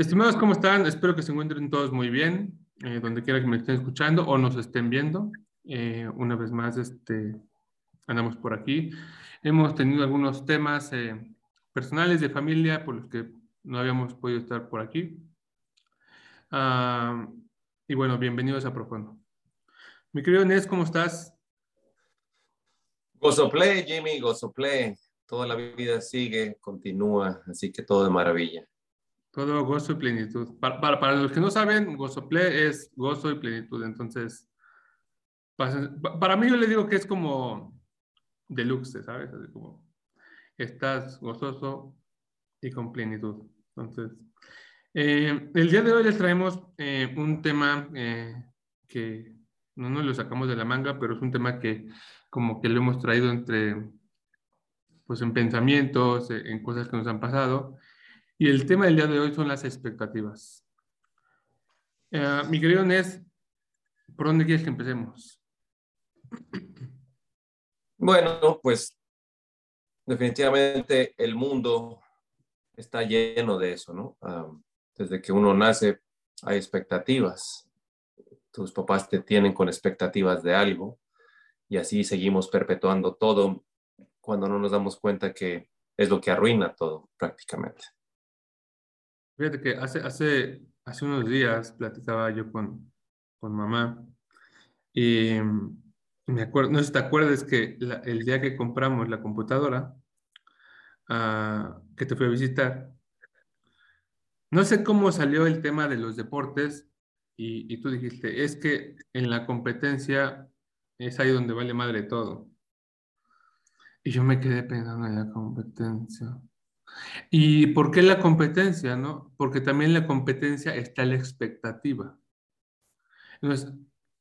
Estimados, ¿cómo están? Espero que se encuentren todos muy bien, eh, donde quiera que me estén escuchando o nos estén viendo. Eh, una vez más, este, andamos por aquí. Hemos tenido algunos temas eh, personales de familia por los que no habíamos podido estar por aquí. Ah, y bueno, bienvenidos a Profundo. Mi querido Nes, ¿cómo estás? Gozo play, Jimmy, gozo play. Toda la vida sigue, continúa, así que todo de maravilla. Todo gozo y plenitud. Para, para, los que no saben, gozo play es gozo y plenitud. Entonces, para mí yo le digo que es como deluxe, ¿sabes? Así como estás gozoso y con plenitud. Entonces, eh, el día de hoy les traemos eh, un tema eh, que no nos lo sacamos de la manga, pero es un tema que como que lo hemos traído entre, pues en pensamientos, en cosas que nos han pasado. Y el tema del día de hoy son las expectativas. Eh, mi querido Nes, ¿por dónde quieres que empecemos? Bueno, pues definitivamente el mundo está lleno de eso, ¿no? desde que uno nace hay expectativas. Tus papás te tienen con expectativas de algo y así seguimos perpetuando todo cuando no nos damos cuenta que es lo que arruina todo prácticamente. Fíjate que hace, hace, hace unos días platicaba yo con, con mamá y me acuerdo, no sé si te acuerdas que el día que compramos la computadora, uh, que te fui a visitar, no sé cómo salió el tema de los deportes y, y, tú dijiste, es que en la competencia es ahí donde vale madre todo. Y yo me quedé pensando en la competencia. ¿Y por qué la competencia? No? Porque también la competencia está la expectativa. Entonces,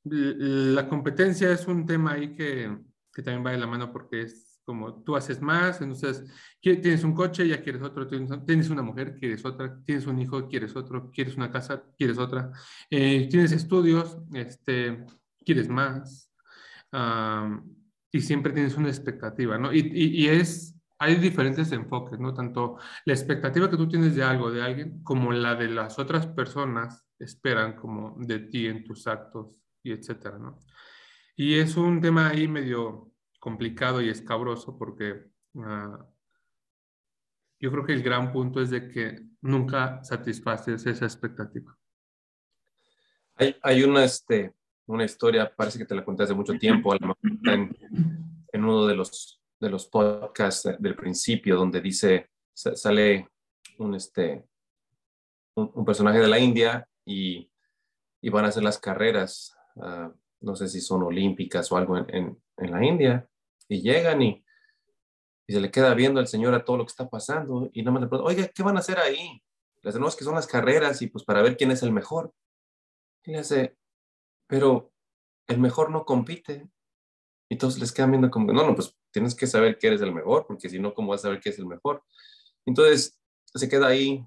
la competencia es un tema ahí que, que, también va de la mano porque es como tú haces más, entonces tienes un coche, ya quieres otro, tienes una mujer, quieres otra, tienes un hijo, quieres otro, quieres una casa, quieres otra, eh, tienes estudios, este, quieres más, y siempre tienes una expectativa, ¿no? Y, y, y es hay diferentes enfoques, ¿no? Tanto la expectativa que tú tienes de algo, de alguien, como la de las otras personas esperan como de ti en tus actos y etcétera, ¿no? Y es un tema ahí medio complicado y escabroso porque uh, yo creo que el gran punto es de que nunca satisfaces esa expectativa. Hay, hay una, este, una historia, parece que te la conté hace mucho tiempo, en, en uno de los de los podcasts del principio, donde dice, sale un, este, un, personaje de la India y, y, van a hacer las carreras, ah, no sé si son olímpicas o algo en, en, la India, y llegan y, y, se le queda viendo al señor a todo lo que está pasando y nada más le pregunta, oye, ¿qué van a hacer ahí? No, es que son las carreras y pues para ver quién es el mejor. Y le dice, pero el mejor no compite. Y todos les quedan viendo como, no, no, pues tienes que saber que eres el mejor, porque si no, ¿cómo vas a saber que es el mejor? Entonces, se queda ahí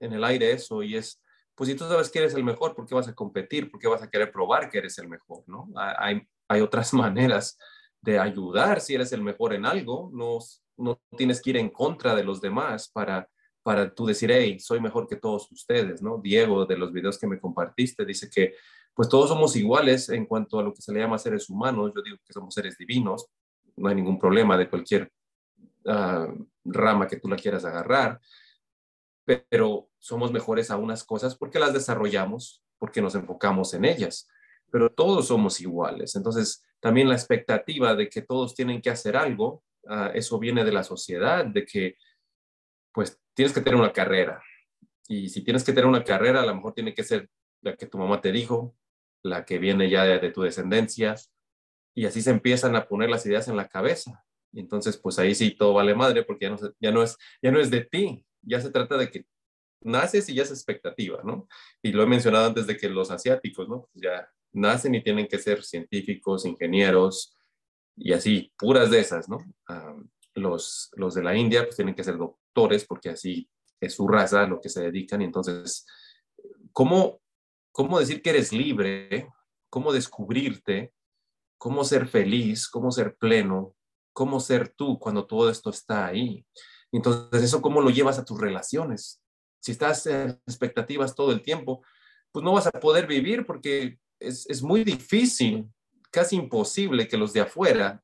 en el aire eso y es, pues si tú sabes que eres el mejor, ¿por qué vas a competir? ¿Por qué vas a querer probar que eres el mejor? ¿no? Hay, hay otras maneras de ayudar si eres el mejor en algo, no, no tienes que ir en contra de los demás para, para tú decir, hey, soy mejor que todos ustedes, ¿no? Diego, de los videos que me compartiste, dice que pues todos somos iguales en cuanto a lo que se le llama seres humanos, yo digo que somos seres divinos, no hay ningún problema de cualquier ah, rama que tú la quieras agarrar, pero somos mejores a unas cosas porque las desarrollamos, porque nos enfocamos en ellas, pero todos somos iguales. Entonces, también la expectativa de que todos tienen que hacer algo, ah, eso viene de la sociedad, de que pues tienes que tener una carrera. Y si tienes que tener una carrera, a lo mejor tiene que ser la que tu mamá te dijo, la que viene ya de, tu descendencia, y así se empiezan a poner las ideas en la cabeza. Y entonces, pues ahí sí todo vale madre porque ya no, ya no, es, ya no es de ti, ya se trata de que naces y ya es expectativa, ¿no? Y lo he mencionado antes de que los asiáticos, ¿no? Pues ya nacen y tienen que ser científicos, ingenieros y así, puras de esas, ¿no? los, los de la India pues tienen que ser doctores porque así es su raza lo que se dedican y entonces, ¿cómo, cómo decir que eres libre? ¿Cómo descubrirte? cómo ser feliz, cómo ser pleno, cómo ser tú cuando todo esto está ahí. Entonces, eso cómo lo llevas a tus relaciones. si estás en expectativas todo el tiempo, pues no vas a poder vivir porque es, es muy difícil, casi imposible que los de afuera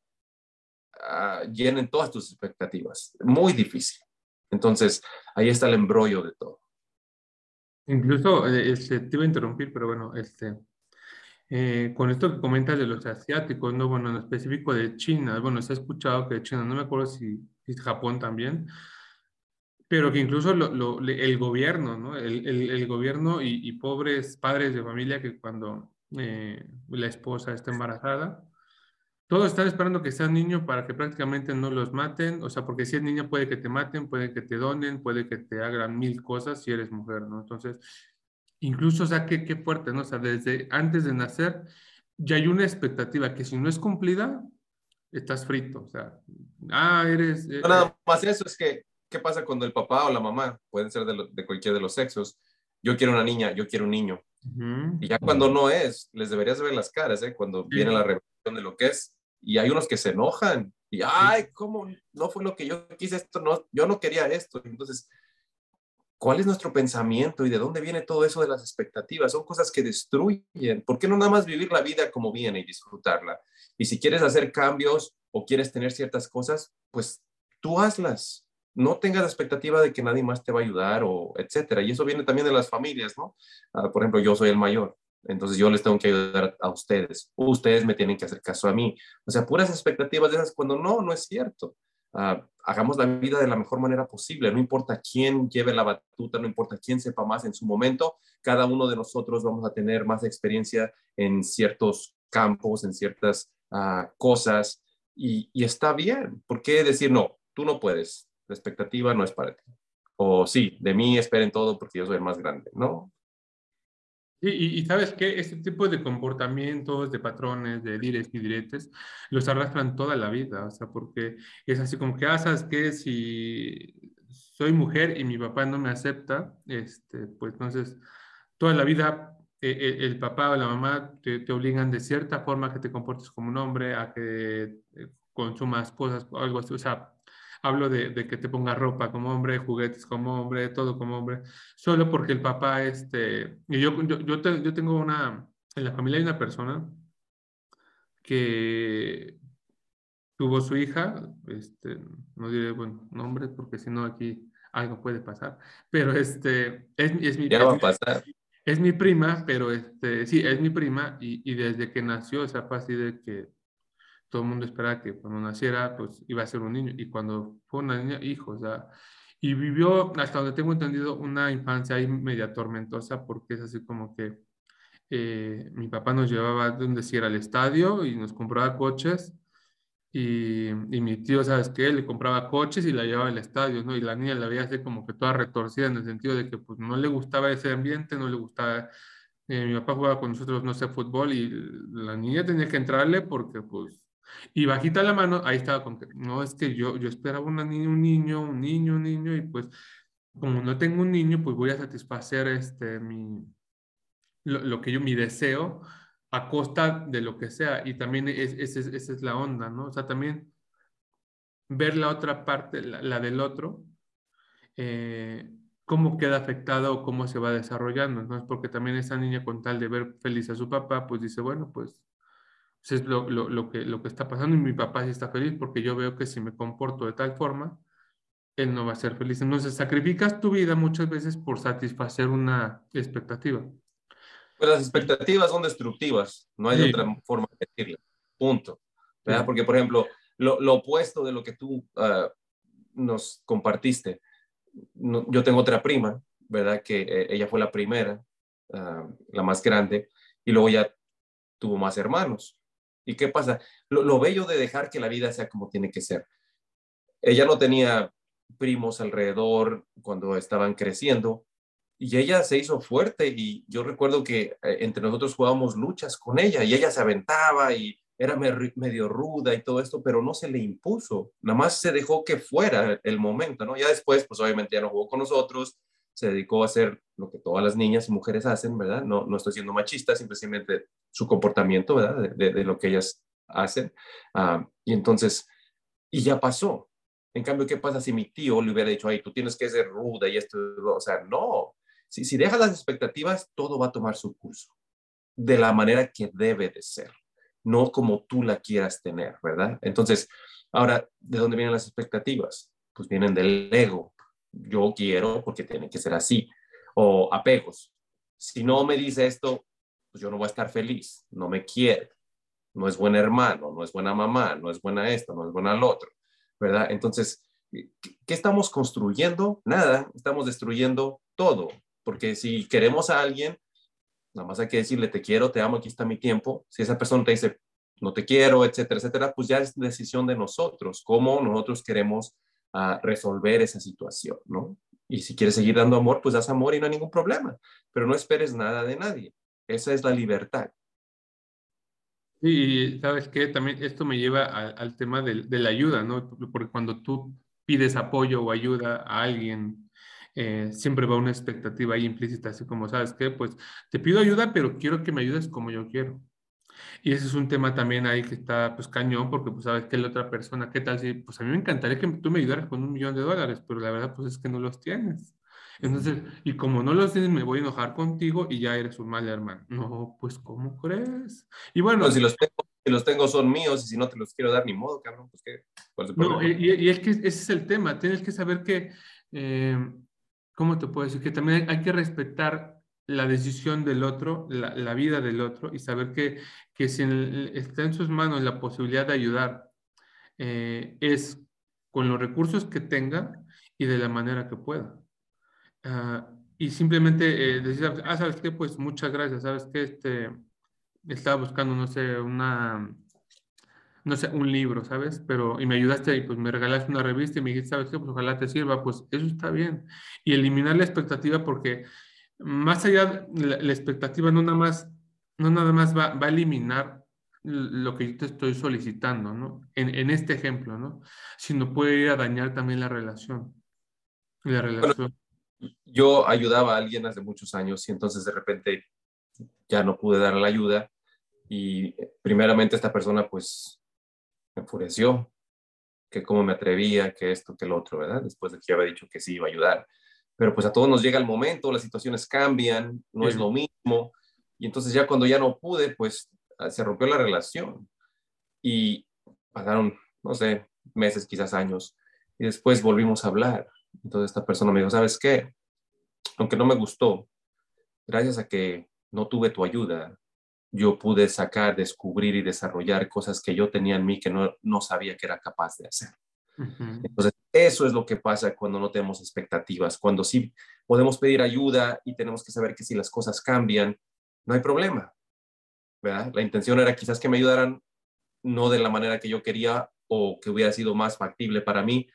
uh, llenen todas tus expectativas. Muy difícil. Entonces, ahí está el embrollo de todo. Incluso, eh, este, te iba a interrumpir, pero bueno, este, eh, con esto que comentas de los asiáticos, ¿no? Bueno, en específico de China, bueno, se ha escuchado que China, no me acuerdo si, si Japón también, pero que incluso lo, el gobierno, ¿no? El, el, el gobierno y, y, pobres padres de familia que cuando eh, la esposa está embarazada, todos están esperando que sea niño para que prácticamente no los maten, o sea, porque si es niña puede que te maten, puede que te donen, puede que te hagan mil cosas si eres mujer, ¿no? Entonces, incluso, o sea, qué, qué fuerte, ¿no? O sea, desde antes de nacer ya hay una expectativa que si no es cumplida, estás frito, o sea, ah, eres... Eh, nada eh, más eso es que, ¿qué pasa cuando el papá o la mamá, pueden ser de, de cualquier de los sexos, yo quiero una niña, yo quiero un niño, y ya cuando no es, les deberías ver las caras, ¿eh? Cuando viene la revelación de lo que es, y hay unos que se enojan y, ay, ¿cómo no fue lo que yo quise esto? No, yo no quería esto. Entonces, ¿cuál es nuestro pensamiento y de dónde viene todo eso de las expectativas? Son cosas que destruyen. ¿Por qué no nada más vivir la vida como viene y disfrutarla? Y si quieres hacer cambios o quieres tener ciertas cosas, pues tú hazlas. No tengas la expectativa de que nadie más te va a ayudar o etcétera. Y eso viene también de las familias, ¿no? Ah, por ejemplo, yo soy el mayor. Entonces yo les tengo que ayudar a ustedes. Ustedes me tienen que hacer caso a mí. O sea, puras expectativas de esas cuando no, no es cierto. Uh, hagamos la vida de la mejor manera posible. No importa quién lleve la batuta, no importa quién sepa más en su momento. Cada uno de nosotros vamos a tener más experiencia en ciertos campos, en ciertas uh, cosas. Y, y está bien. ¿Por qué decir no? Tú no puedes. La expectativa no es para ti. O sí, de mí esperen todo porque yo soy el más grande. No, y, sabes que este tipo de comportamientos, de patrones, de dires y diretes, los arrastran toda la vida, o sea, porque es así como que, ah, ¿sabes? Si soy mujer y mi papá no me acepta, este, pues entonces toda la vida eh, eh, el papá o la mamá te, te, obligan de cierta forma a que te comportes como un hombre, a que eh, consumas cosas, algo así, o sea, hablo de, que te ponga ropa como hombre, juguetes como hombre, todo como hombre, solo porque el papá, este, y yo, yo, yo, tengo una, en la familia hay una persona que tuvo su hija, este, no diré buen nombre porque si no aquí algo puede pasar, pero este, es, es mi... Ya va a pasar. Es mi prima, pero este, sí, es mi prima y, y desde que nació, o sea, fue así de que todo el mundo esperaba que cuando naciera, pues iba a ser un niño. Y cuando fue una niña, hijo, o sea, y vivió, hasta donde tengo entendido, una infancia ahí media tormentosa, porque es así como que eh, mi papá nos llevaba donde si era al estadio y nos compraba coches. Y, y, mi tío, ¿sabes qué? Le compraba coches y la llevaba al estadio, ¿no? Y la niña la veía así como que toda retorcida en el sentido de que pues no le gustaba ese ambiente, no le gustaba... Eh, mi papá jugaba con nosotros, no sé, fútbol y la niña tenía que entrarle porque pues y bajita la mano, ahí estaba con que, no, es que yo, yo esperaba una niña, un niño, un niño, un niño, y pues como no tengo un niño, pues voy a satisfacer este, mi, lo, lo que yo, mi deseo a costa de lo que sea. Y también es, es, esa es la onda, ¿no? O sea, también ver la otra parte, la, la del otro, eh, cómo queda afectada o cómo se va desarrollando, ¿no? Porque también esa niña con tal de ver feliz a su papá, pues dice, bueno, pues es lo, lo, lo, que, lo que está pasando y mi papá sí está feliz porque yo veo que si me comporto de tal forma, él no va a ser feliz. Entonces sacrificas tu vida muchas veces por satisfacer una expectativa. Pues las expectativas son destructivas, no hay otra forma de decirlo. Punto. ¿verdad? Porque, por ejemplo, lo, lo, opuesto de lo que tú uh, nos compartiste, no, yo tengo otra prima, ¿verdad? Que eh, ella fue la primera, uh, la más grande, y luego ya tuvo más hermanos. ¿Y qué pasa? Lo, bello de dejar que la vida sea como tiene que ser. Ella no tenía primos alrededor cuando estaban creciendo y ella se hizo fuerte y yo recuerdo que eh, entre nosotros jugábamos luchas con ella y ella se aventaba y era medio ruda y todo esto, pero no se le impuso, nada más se dejó que fuera el momento, ¿no? Ya después, pues obviamente ya no jugó con nosotros, se dedicó a hacer lo que todas las niñas y mujeres hacen, ¿verdad? No, no estoy siendo machista, simplemente su comportamiento, ¿verdad? De, de, lo que ellas hacen. Uh, y entonces, y ya pasó. En cambio, ¿qué pasa si mi tío le hubiera dicho, ay, tú tienes que ser ruda y esto? O sea, no. Si, si dejas las expectativas, todo va a tomar su curso de la manera que debe de ser, no como tú la quieras tener, ¿verdad? Entonces, ahora, ¿de dónde vienen las expectativas? Pues vienen del ego. Yo quiero porque tiene que ser así. O apegos. Si no me dice esto, pues yo no voy a estar feliz, no me quiere, no es buen hermano, no es buena mamá, no es buena esto, no es buena lo otro, ¿verdad? Entonces, ¿qué estamos construyendo? Nada, estamos destruyendo todo, porque si queremos a alguien, nada más hay que decirle, te quiero, te amo, aquí está mi tiempo. Si esa persona te dice, no te quiero, etcétera, etcétera, pues ya es decisión de nosotros, cómo nosotros queremos uh, resolver esa situación, ¿no? Y si quieres seguir dando amor, pues das amor y no hay ningún problema, pero no esperes nada de nadie. Esa es la libertad. Y sabes que también esto me lleva al tema de, de, la ayuda, ¿no? Porque cuando tú pides apoyo o ayuda a alguien, eh, siempre va una expectativa ahí implícita, así como, ¿sabes qué? Pues te pido ayuda, pero quiero que me ayudes como yo quiero. Y ese es un tema también ahí que está pues cañón, porque pues sabes que la otra persona, ¿qué tal si, pues a mí me encantaría que tú me ayudaras con un millón de dólares, pero la verdad pues es que no los tienes. Entonces, y como no los tienes, me voy a enojar contigo y ya eres un mal hermano. No, pues, ¿cómo crees? Y bueno. Pues si los tengo, si los tengo son míos y si no te los quiero dar ni modo, cabrón, pues qué. no, y, y, es que ese es el tema. Tienes que saber que, eh, ¿cómo te puedo decir? Que también hay que respetar la decisión del otro, la, la vida del otro y saber que, que si está en sus manos la posibilidad de ayudar, eh, es con los recursos que tenga y de la manera que pueda. Ah, y simplemente eh, decir, ah, ¿sabes qué? Pues muchas gracias, ¿sabes qué? Este, estaba buscando, no sé, una, no sé, un libro, ¿sabes? Pero, y me ayudaste y pues me regalaste una revista y me dijiste, ¿sabes qué? Pues ojalá te sirva, pues eso está bien. Y eliminar la expectativa porque más allá, la, la expectativa no nada más, no nada más va, va, a eliminar lo que yo te estoy solicitando, ¿no? En, en, este ejemplo, ¿no? Sino puede ir a dañar también la relación. La relación yo ayudaba a alguien hace muchos años y entonces de repente ya no pude dar la ayuda y primeramente esta persona pues me enfureció, que cómo me atrevía, que esto, que lo otro, ¿verdad? Después de que yo había dicho que sí iba a ayudar. Pero pues a todos nos llega el momento, las situaciones cambian, no es lo mismo. Y entonces ya cuando ya no pude, pues se rompió la relación. Y pasaron, no sé, meses, quizás años. Y después volvimos a hablar. Entonces esta persona me dijo, ¿sabes qué? Aunque no me gustó, gracias a que no tuve tu ayuda, yo pude sacar, descubrir y desarrollar cosas que yo tenía en mí que no, no sabía que era capaz de hacer. Entonces, eso es lo que pasa cuando no tenemos expectativas, cuando sí podemos pedir ayuda y tenemos que saber que si las cosas cambian, no hay problema. ¿verdad? La intención era quizás que me ayudaran no de la manera que yo quería o que hubiera sido más factible para mí,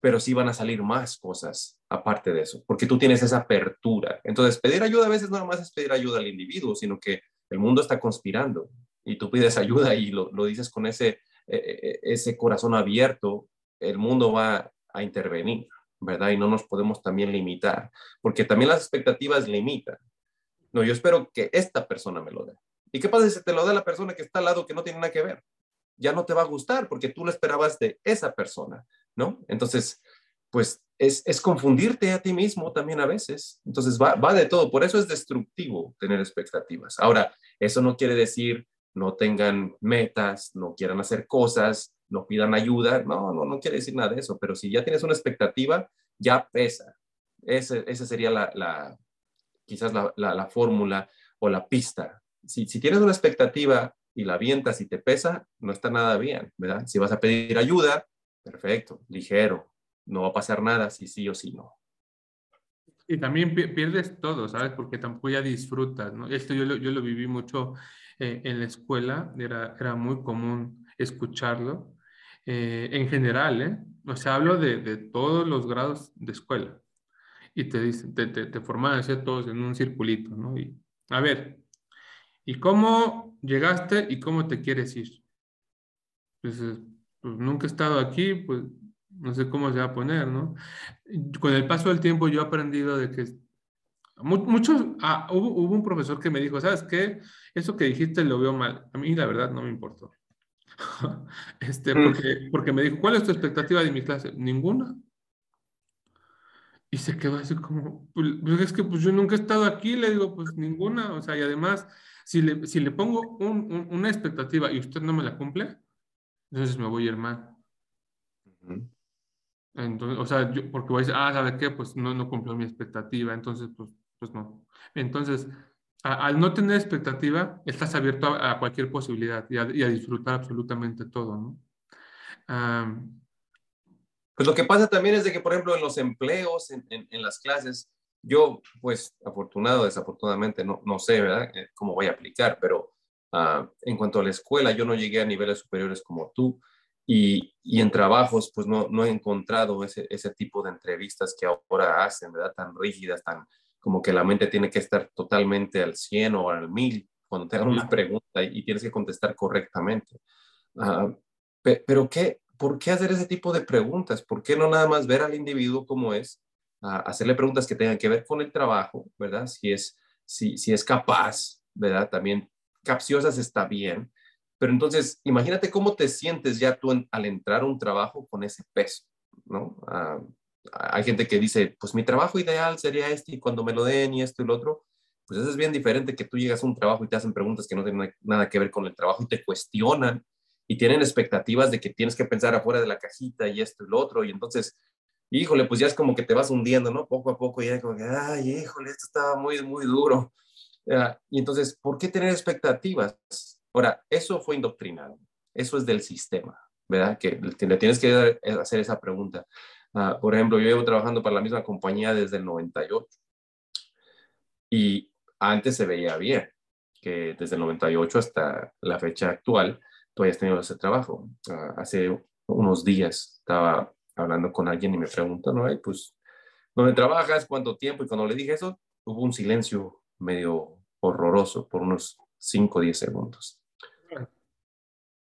pero sí van a salir más cosas aparte de eso, porque tú tienes esa apertura. Entonces, pedir ayuda a veces no más es pedir ayuda al individuo, sino que el mundo está conspirando y tú pides ayuda y lo, lo dices con ese, e, e, e, ese corazón abierto, el mundo va a intervenir, ¿verdad? Y no nos podemos también limitar, porque también las expectativas limitan. No, yo espero que esta persona me lo dé. ¿Y qué pasa si te lo da la persona que está al lado que no tiene nada que ver? Ya no te va a gustar porque tú lo esperabas de esa persona. ¿no? Entonces, pues es, es, confundirte a ti mismo también a veces. Entonces va, va, de todo. Por eso es destructivo tener expectativas. Ahora, eso no quiere decir no tengan metas, no quieran hacer cosas, no pidan ayuda. No, no, no quiere decir nada de eso. Pero si ya tienes una expectativa, ya pesa. Esa ese sería la, la quizás la, la, la, fórmula o la pista. Si, si tienes una expectativa y la avientas y te pesa, no está nada bien, ¿verdad? Si vas a pedir ayuda, Perfecto, ligero, no va a pasar nada si sí o si no. Y también pierdes todo, ¿sabes? Porque tampoco ya disfrutas, ¿no? Esto yo lo, yo lo viví mucho eh, en la escuela, era, era muy común escucharlo. Eh, en general, ¿eh? O sea, hablo de, de, todos los grados de escuela. Y te dicen, te, te, te forman así todos en un circulito, ¿no? Y, a ver, ¿y cómo llegaste y cómo te quieres ir? Pues pues nunca he estado aquí, pues no sé cómo se va a poner, ¿no? Con el paso del tiempo yo he aprendido de que muchos, ah, hubo, hubo, un profesor que me dijo, ¿sabes qué? Eso que dijiste lo veo mal. A mí la verdad no me importó. este, mm. porque, porque me dijo, ¿cuál es tu expectativa de mi clase? Ninguna. Y se quedó así como, pues, pues es que pues yo nunca he estado aquí, le digo, pues ninguna, o sea, y además, si le, si le pongo una expectativa y usted no me la cumple, entonces me voy a ir mal. Entonces, o sea, yo, porque voy a decir, ah, ¿sabe qué? Pues no, no cumplió mi expectativa, entonces, pues, pues no. Entonces, al no tener expectativa, estás abierto a, cualquier posibilidad y a, disfrutar absolutamente todo, ¿no? Pues lo que pasa también es de que, por ejemplo, en los empleos, en, en, las clases, yo, pues, afortunado, desafortunadamente, no, no sé, ¿verdad?, eh, cómo voy a aplicar, pero ah, en cuanto a la escuela, yo no llegué a niveles superiores como tú y, y en trabajos, pues, no, no he encontrado ese, ese tipo de entrevistas que ahora hacen, ¿verdad?, tan rígidas, tan como que la mente tiene que estar totalmente al 100 o al 1000 cuando te hagan una pregunta y, tienes que contestar correctamente. Ah, pero ¿qué, ¿por qué hacer ese tipo de preguntas? ¿Por qué no nada más ver al individuo como es, hacerle preguntas que tengan que ver con el trabajo, ¿verdad? Si es, si, es capaz, ¿verdad? También capciosas está bien, pero entonces imagínate cómo te sientes ya tú al entrar a un trabajo con ese peso, ¿no? Ah, hay gente que dice, pues mi trabajo ideal sería este y cuando me lo den y esto y lo otro, pues eso es bien diferente que tú llegas a un trabajo y te hacen preguntas que no tienen nada que ver con el trabajo y te cuestionan y tienen expectativas de que tienes que pensar afuera de la cajita y esto y lo otro y entonces, híjole, pues ya es como que te vas hundiendo, ¿no? Poco a poco ya como que, ay, híjole, esto estaba muy, muy duro. y entonces, ¿por qué tener expectativas? Ahora, eso fue indoctrinado, eso es del sistema, ¿verdad? Que le tienes que hacer esa pregunta. Ah, por ejemplo, yo llevo trabajando para la misma compañía desde el 98 y antes se veía bien, que desde el 98 hasta la fecha actual, tú hayas tenido ese trabajo. Ah, hace unos días estaba hablando con alguien y me preguntó, ¿no? pues, ¿dónde trabajas? ¿Cuánto tiempo? Y cuando le dije eso, hubo un silencio medio horroroso por unos 5 o 10 segundos.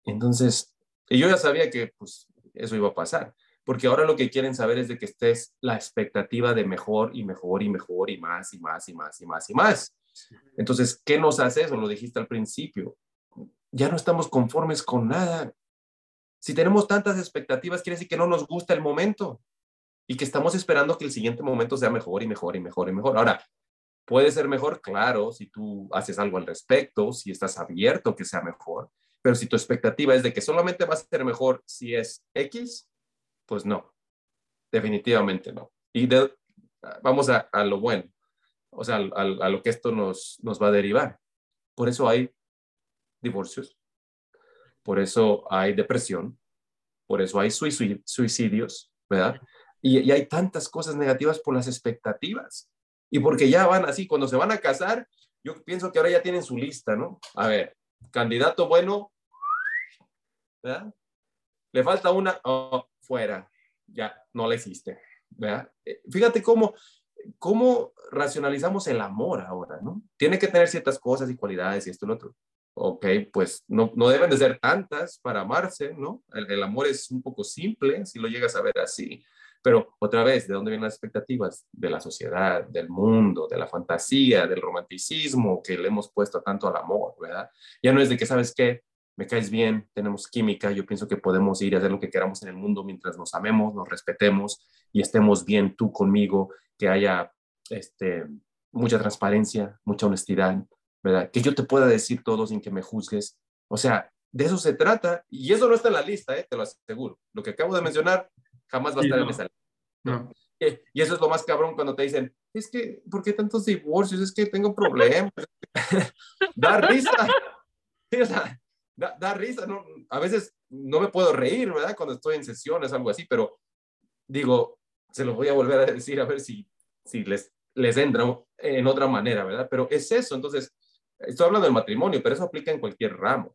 Entonces, yo ya sabía que pues, eso iba a pasar porque ahora lo que quieren saber es de que estés la expectativa de mejor y mejor y mejor y más y más y más y más y más. Entonces, ¿qué nos hace eso? Lo dijiste al principio. Ya no estamos conformes con nada. Si tenemos tantas expectativas, quiere decir que no nos gusta el momento y que estamos esperando que el siguiente momento sea mejor y mejor y mejor y mejor. Ahora, puede ser mejor, claro, si tú haces algo al respecto, si estás abierto que sea mejor, pero si tu expectativa es de que solamente va a ser mejor si es X, pues no, definitivamente no. Y vamos a, lo bueno, o sea, a, lo que esto nos, nos va a derivar. Por eso hay divorcios, por eso hay depresión, por eso hay suicidios, ¿verdad? Y, hay tantas cosas negativas por las expectativas. Y porque ya van así, cuando se van a casar, yo pienso que ahora ya tienen su lista, ¿no? A ver, candidato bueno, ¿verdad? Le falta una, oh, fuera, ya no la existe. ¿verdad? Eh, fíjate cómo, cómo racionalizamos el amor ahora, ¿no? Tiene que tener ciertas cosas y cualidades y esto y lo otro. Ok, pues no, no deben de ser tantas para amarse, ¿no? El, el, amor es un poco simple si lo llegas a ver así. Pero otra vez, ¿de dónde vienen las expectativas? De la sociedad, del mundo, de la fantasía, del romanticismo que le hemos puesto tanto al amor, ¿verdad? Ya no es de que, ¿sabes qué? me caes bien, tenemos química, yo pienso que podemos ir a hacer lo que queramos en el mundo mientras nos amemos, nos respetemos y estemos bien tú conmigo, que haya este, mucha transparencia, mucha honestidad, ¿verdad? Que yo te pueda decir todo sin que me juzgues. O sea, de eso se trata y eso no está en la lista, ¿eh? te lo aseguro. Lo que acabo de mencionar jamás va a estar en esa lista. Y eso es lo más cabrón cuando te dicen, es que, ¿por qué tantos divorcios? Es que tengo problemas. da risa. o sea, da, risa, ¿no? A veces no me puedo reír, ¿verdad? Cuando estoy en sesiones, algo así, pero digo, se lo voy a volver a decir a ver si, si les, les entra en otra manera, ¿verdad? Pero es eso, entonces, estoy hablando del matrimonio, pero eso aplica en cualquier ramo.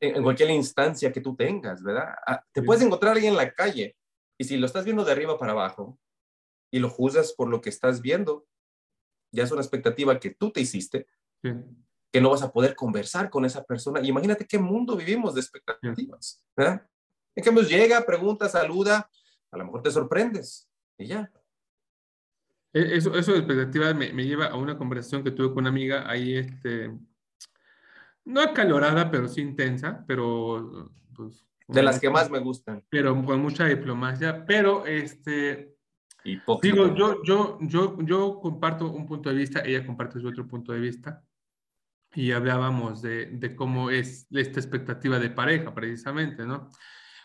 en, cualquier instancia que tú tengas, ¿verdad? Ah, te puedes encontrar alguien en la calle y si lo estás viendo de arriba para abajo y lo juzgas por lo que estás viendo, ya es una expectativa que tú te hiciste. Sí que no vas a poder conversar con esa persona. Y imagínate qué mundo vivimos de expectativas. ¿verdad? En cambio, llega, pregunta, saluda, a lo mejor te sorprendes y ya. E, eso, eso de expectativas me, me, lleva a una conversación que tuve con una amiga ahí, este, no acalorada, pero sí intensa, pero pues, de las que más me gustan. Pero con mucha diplomacia, pero este... Digo, yo, yo, yo, yo comparto un punto de vista, ella comparte su otro punto de vista, y hablábamos de, de cómo es esta expectativa de pareja, precisamente, ¿no?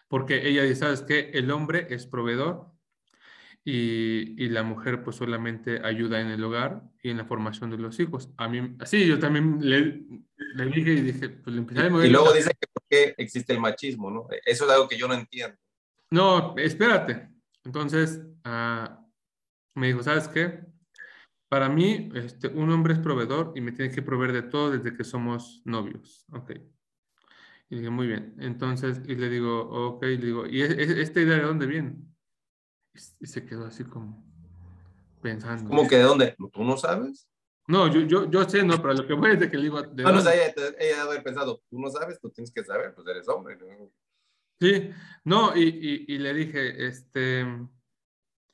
Porque ella dice, ¿sabes qué? El hombre es proveedor, y, y, la mujer pues solamente ayuda en el hogar y en la formación de los hijos. A mí, así yo también le, le dije y dije, pues le empecé a Y luego dice que por qué existe el machismo, ¿no? Eso es algo que yo no entiendo. No, espérate. Entonces, uh, me dijo, ¿sabes qué? Para mí, este, un hombre es proveedor y me tiene que proveer de todo desde que somos novios. Ok. Y dije, muy bien. Entonces, y le digo, ok, le digo, ¿y esta idea de dónde viene? Y se quedó así como pensando. ¿Cómo que de dónde? ¿Tú no sabes? No, yo, yo, yo sé, no, pero lo que voy es de que le digo... De no, no, ella, ella haber pensado, tú no sabes, tú tienes que saber, pues eres hombre. Sí, no, y, y, y, le dije, este,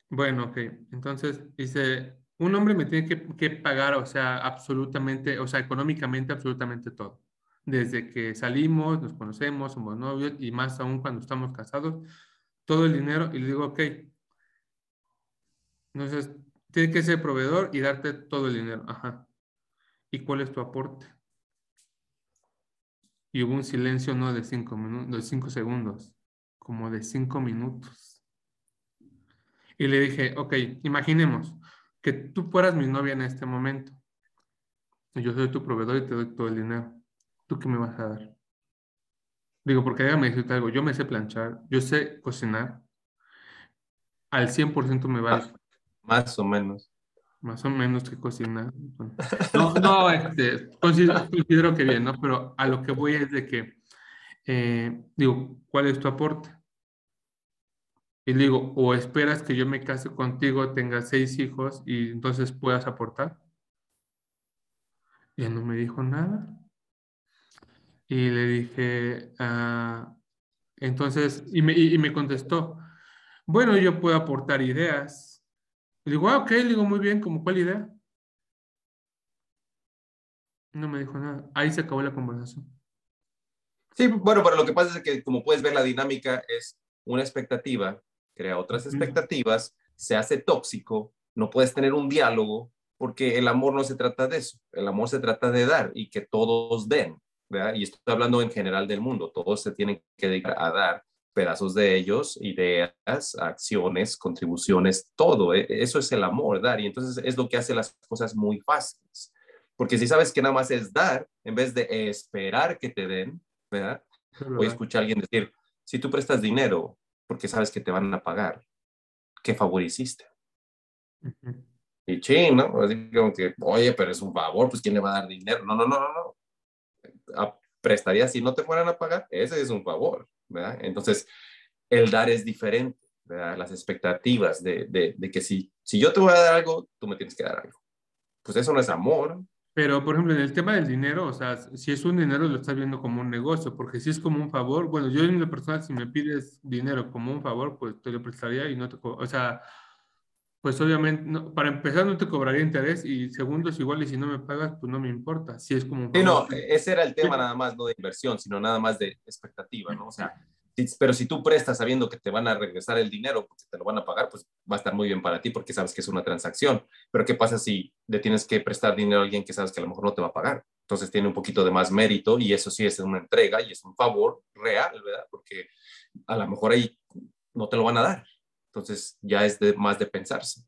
bueno, ok, entonces dice, un hombre me tiene que, que, pagar, o sea, absolutamente, o sea, económicamente, absolutamente todo. Desde que salimos, nos conocemos, somos novios, y más aún cuando estamos casados, todo el dinero, y le digo, ok, entonces, tiene que ser proveedor y darte todo el dinero. Ajá. ¿Y cuál es tu aporte? Y hubo un silencio no de cinco, minutos, de cinco segundos, como de cinco minutos. Y le dije, ok, imaginemos que tú fueras mi novia en este momento. Yo soy tu proveedor y te doy todo el dinero. ¿Tú qué me vas a dar? Digo, porque déjame decirte algo, yo me sé planchar, yo sé cocinar, al 100% me vale. Más o menos. Más o menos que cocina. No, no este, considero, que bien, ¿no? Pero a lo que voy es de que, eh, digo, ¿cuál es tu aporte? Y digo, o esperas que yo me case contigo, tenga seis hijos y entonces puedas aportar. Ya no me dijo nada. Y le dije, ah, entonces, y me, y me contestó, bueno, yo puedo aportar ideas, le digo, ah, ok, le digo, muy bien, ¿como cuál idea? No me dijo nada. Ahí se acabó la conversación. Sí, bueno, pero lo que pasa es que, como puedes ver, la dinámica es una expectativa, crea otras expectativas, se hace tóxico, no puedes tener un diálogo, porque el amor no se trata de eso. El amor se trata de dar y que todos den, ¿verdad? Y estoy hablando en general del mundo, todos se tienen que dedicar a dar pedazos de ellos, ideas, acciones, contribuciones, todo. E, eso es el amor, dar. Y entonces es lo que hace las cosas muy fáciles. Porque si sabes que nada más es dar, en vez de esperar que te den, ¿verdad? Hoy escuché a alguien decir, si tú prestas dinero porque sabes que te van a pagar, ¿qué favor hiciste? Y ching, ¿no? Así como que, oye, pero es un favor, pues ¿quién le va a dar dinero? No, no, no, no, no. Prestaría si no te fueran a pagar, ese es un favor. Entonces, el dar es diferente, Las expectativas de, de, que si, si yo te voy a dar algo, tú me tienes que dar algo. Pues eso no es amor. Pero, por ejemplo, en el tema del dinero, o sea, si es un dinero, lo estás viendo como un negocio, porque si es como un favor, bueno, yo en la persona, si me pides dinero como un favor, pues te lo prestaría y no te, o sea, pues obviamente, para empezar no te cobraría interés y segundo, es igual y si no me pagas, pues no me importa, si es como... Sí, no, ese era el tema nada más, no de inversión, sino nada más de expectativa, ¿no? O sea, pero si tú prestas sabiendo que te van a regresar el dinero, porque te lo van a pagar, pues va a estar muy bien para ti porque sabes que es una transacción. Pero ¿qué pasa si le tienes que prestar dinero a alguien que sabes que a lo mejor no te va a pagar? Entonces tiene un poquito de más mérito y eso sí es una entrega y es un favor real, ¿verdad? Porque a lo mejor ahí no te lo van a dar. Entonces ya es de, más de pensarse.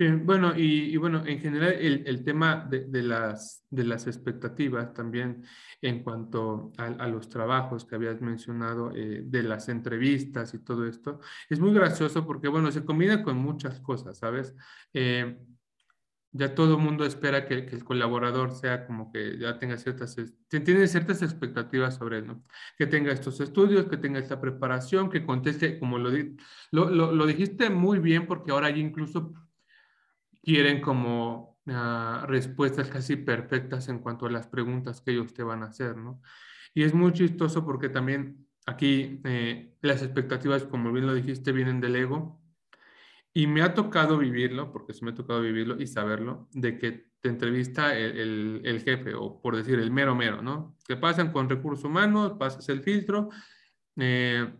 Bueno, y, bueno, en general el, el tema de, de, las, de las expectativas también en cuanto a, a los trabajos que habías mencionado, eh, de las entrevistas y todo esto, es muy gracioso porque, bueno, se combina con muchas cosas, ¿sabes? Eh, ya todo el mundo espera que, que, el colaborador sea como que ya tenga ciertas, tiene ciertas expectativas sobre él, ¿no? Que tenga estos estudios, que tenga esta preparación, que conteste, como lo, lo, lo, lo dijiste muy bien, porque ahora ya incluso quieren como uh, respuestas casi perfectas en cuanto a las preguntas que ellos te van a hacer, ¿no? Y es muy chistoso porque también aquí eh, las expectativas, como bien lo dijiste, vienen del ego Y me ha tocado vivirlo, porque sí me ha tocado vivirlo y saberlo, de que te entrevista el, el, jefe, o por decir el mero mero, ¿no? Que pasan con recursos humanos, pasas el filtro, eh,